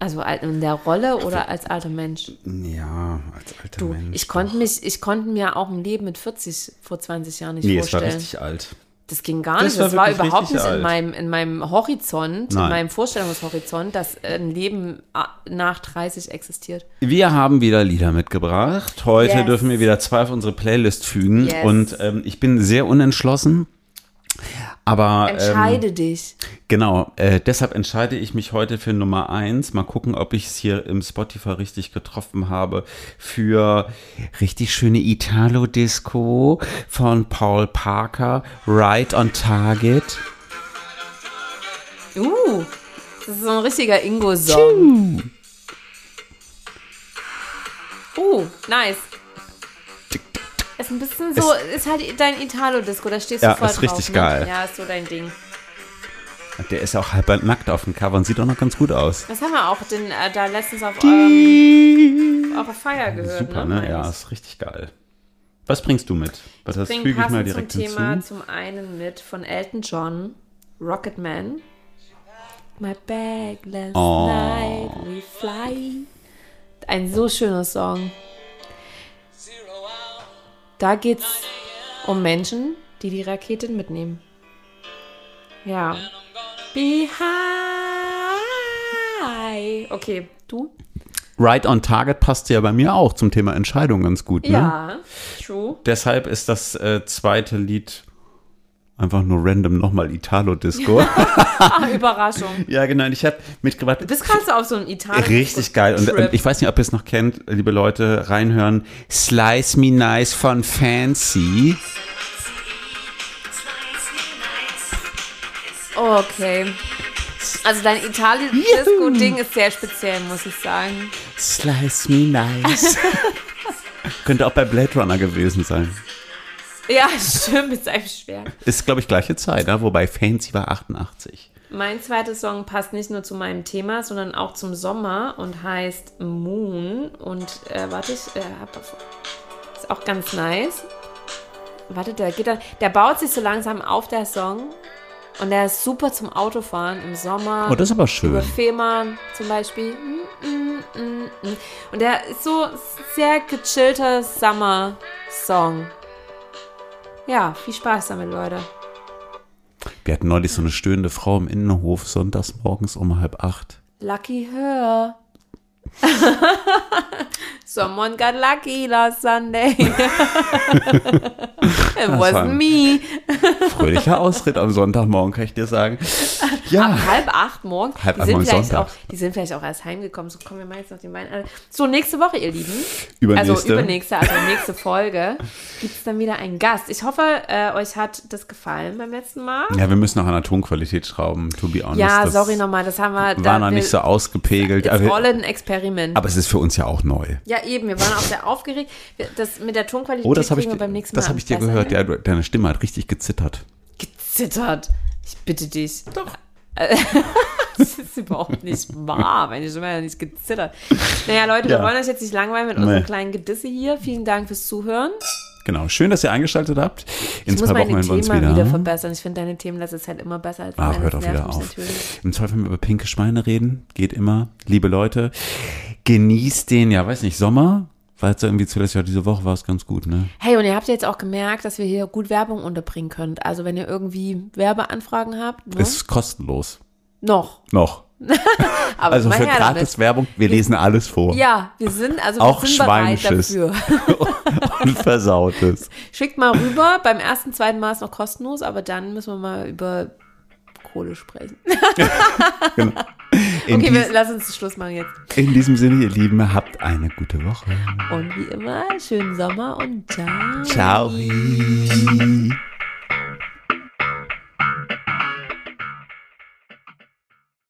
Also al- in der Rolle oder als alter Mensch? Ja, als alter Du, Mensch. ich konnte mich, ich konnte mir auch ein Leben mit 40 vor 20 Jahren nicht nee, es war vorstellen. richtig alt. Das ging gar Das nicht. war Das war überhaupt nicht in meinem, in meinem Horizont, Nein. in meinem Vorstellungshorizont, dass ein Leben ah, nach 30 existiert. Wir haben wieder Lieder mitgebracht. Heute Yes. dürfen wir wieder zwei auf unsere Playlist fügen. Yes. Und ähm, ich bin sehr unentschlossen. Aber ähm, Entscheide dich. genau, äh, deshalb entscheide ich mich heute für Nummer eins. Mal gucken, ob ich es hier im Spotify richtig getroffen habe. Für richtig schöne Italo-Disco von Paul Parker, Right on Target. Uh, das ist so ein richtiger Ingo-Song. Uh, nice. Ist ein bisschen so, ist halt dein Italo-Disco, da stehst du Ja, voll ist drauf. richtig ne? geil. Ja, ist so dein Ding. Der ist auch halb nackt auf dem Cover und sieht auch noch ganz gut aus. Das haben wir auch den, äh, da letztens auf eurem, eurer Feier gehört. Super, ne? ne? Ja, ist richtig geil. Was bringst du mit? Was das bring füge ich mal direkt zum Thema hinzu. zum einen mit von Elton John, Rocketman. My bag last Oh. night we fly. Ein so schöner Song. Da geht's um Menschen, die die Raketen mitnehmen. Ja. Be high. Okay, du? Right on Target passt ja bei mir auch zum Thema Entscheidung ganz gut. Ne? Ja, true. Deshalb ist das äh, zweite Lied einfach nur random nochmal Italo-Disco. Ah, Überraschung. ja, genau. und Ich habe mitgebracht. Du bist gerade so auf so einem Italien. Richtig geil. Und, und ich weiß nicht, ob ihr es noch kennt, liebe Leute, reinhören. Slice Me Nice von Fancy. Okay. Also dein Italien-Disco-Ding ist sehr speziell, muss ich sagen. Slice Me Nice. Könnte auch bei Blade Runner gewesen sein. Ja, stimmt, mit seinem Schwert. Ist, glaube ich, gleiche Zeit, ne? wobei Fancy war 88. mein zweiter Song passt nicht nur zu meinem Thema, sondern auch zum Sommer und heißt Moon. Und äh, warte, ich äh, hab, ist auch ganz nice. Warte, der geht dann, der baut sich so langsam auf, der Song. Und der ist super zum Autofahren im Sommer. Oh, das ist aber schön. Über Fehmarn zum Beispiel. Und der ist so sehr gechillter Summer-Song. Ja, viel Spaß damit, Leute. Wir hatten neulich so eine stöhnende Frau im Innenhof, sonntags morgens um halb acht. Lucky her. Someone got lucky last Sunday. It wasn't me. Fröhlicher Ausritt am Sonntagmorgen, kann ich dir sagen. Ja. Ab halb acht morgens. Halb die, acht vielleicht Sonntag. auch, die sind vielleicht auch erst heimgekommen. So, kommen wir mal jetzt noch den Wein. an. So, nächste Woche, ihr Lieben. Übernächste. Also übernächste, also nächste Folge, gibt es dann wieder einen Gast. Ich hoffe, äh, euch hat das gefallen beim letzten Mal. Ja, wir müssen noch an der Tonqualität schrauben, to be honest. Ja, sorry nochmal, das haben wir. War noch nicht so ausgepegelt. Ein Experiment. aber es ist für uns ja auch neu. ja, eben, wir waren auch sehr aufgeregt. Wir- Das mit der Tonqualität Oh, das habe ich, kriegen wir beim nächsten das Mal hab ich dir gehört. Ja, du- deine Stimme hat richtig gezittert. Gezittert. Ich bitte dich. Doch. Das ist überhaupt nicht wahr. Meine Stimme hat ja nicht gezittert. Naja, Leute, wir Ja. wollen euch jetzt nicht langweilen mit unserem Nee. kleinen Gedisse hier. Vielen Dank fürs Zuhören. Genau. Schön, dass ihr eingeschaltet habt. In Ich zwei Wochen hören wir uns wieder. wieder verbessern. Ich finde deine Themen letzte Zeit immer besser als Ach, meine. hört Das doch wieder auf. natürlich. Im Zweifel über pinke Schweine reden. Geht immer. Liebe Leute, genießt den, ja, weiß nicht, Sommer. War jetzt irgendwie zuletzt ja diese Woche war es ganz gut, ne? Hey, und ihr habt ja jetzt auch gemerkt, dass wir hier gut Werbung unterbringen könnt. Also wenn ihr irgendwie Werbeanfragen habt, ne? Ist kostenlos. noch. Noch. Also für her damit. gratis Werbung, wir lesen alles vor. Ja, wir sind also Auch wir sind dafür. Und versautes. Schickt mal rüber. Beim ersten, zweiten Mal ist noch kostenlos, aber dann müssen wir mal über Kohle sprechen. In, Okay, wir, lass uns Schluss machen jetzt. in diesem Sinne, ihr Lieben, habt eine gute Woche. Und wie immer, schönen Sommer und ciao. Ciao.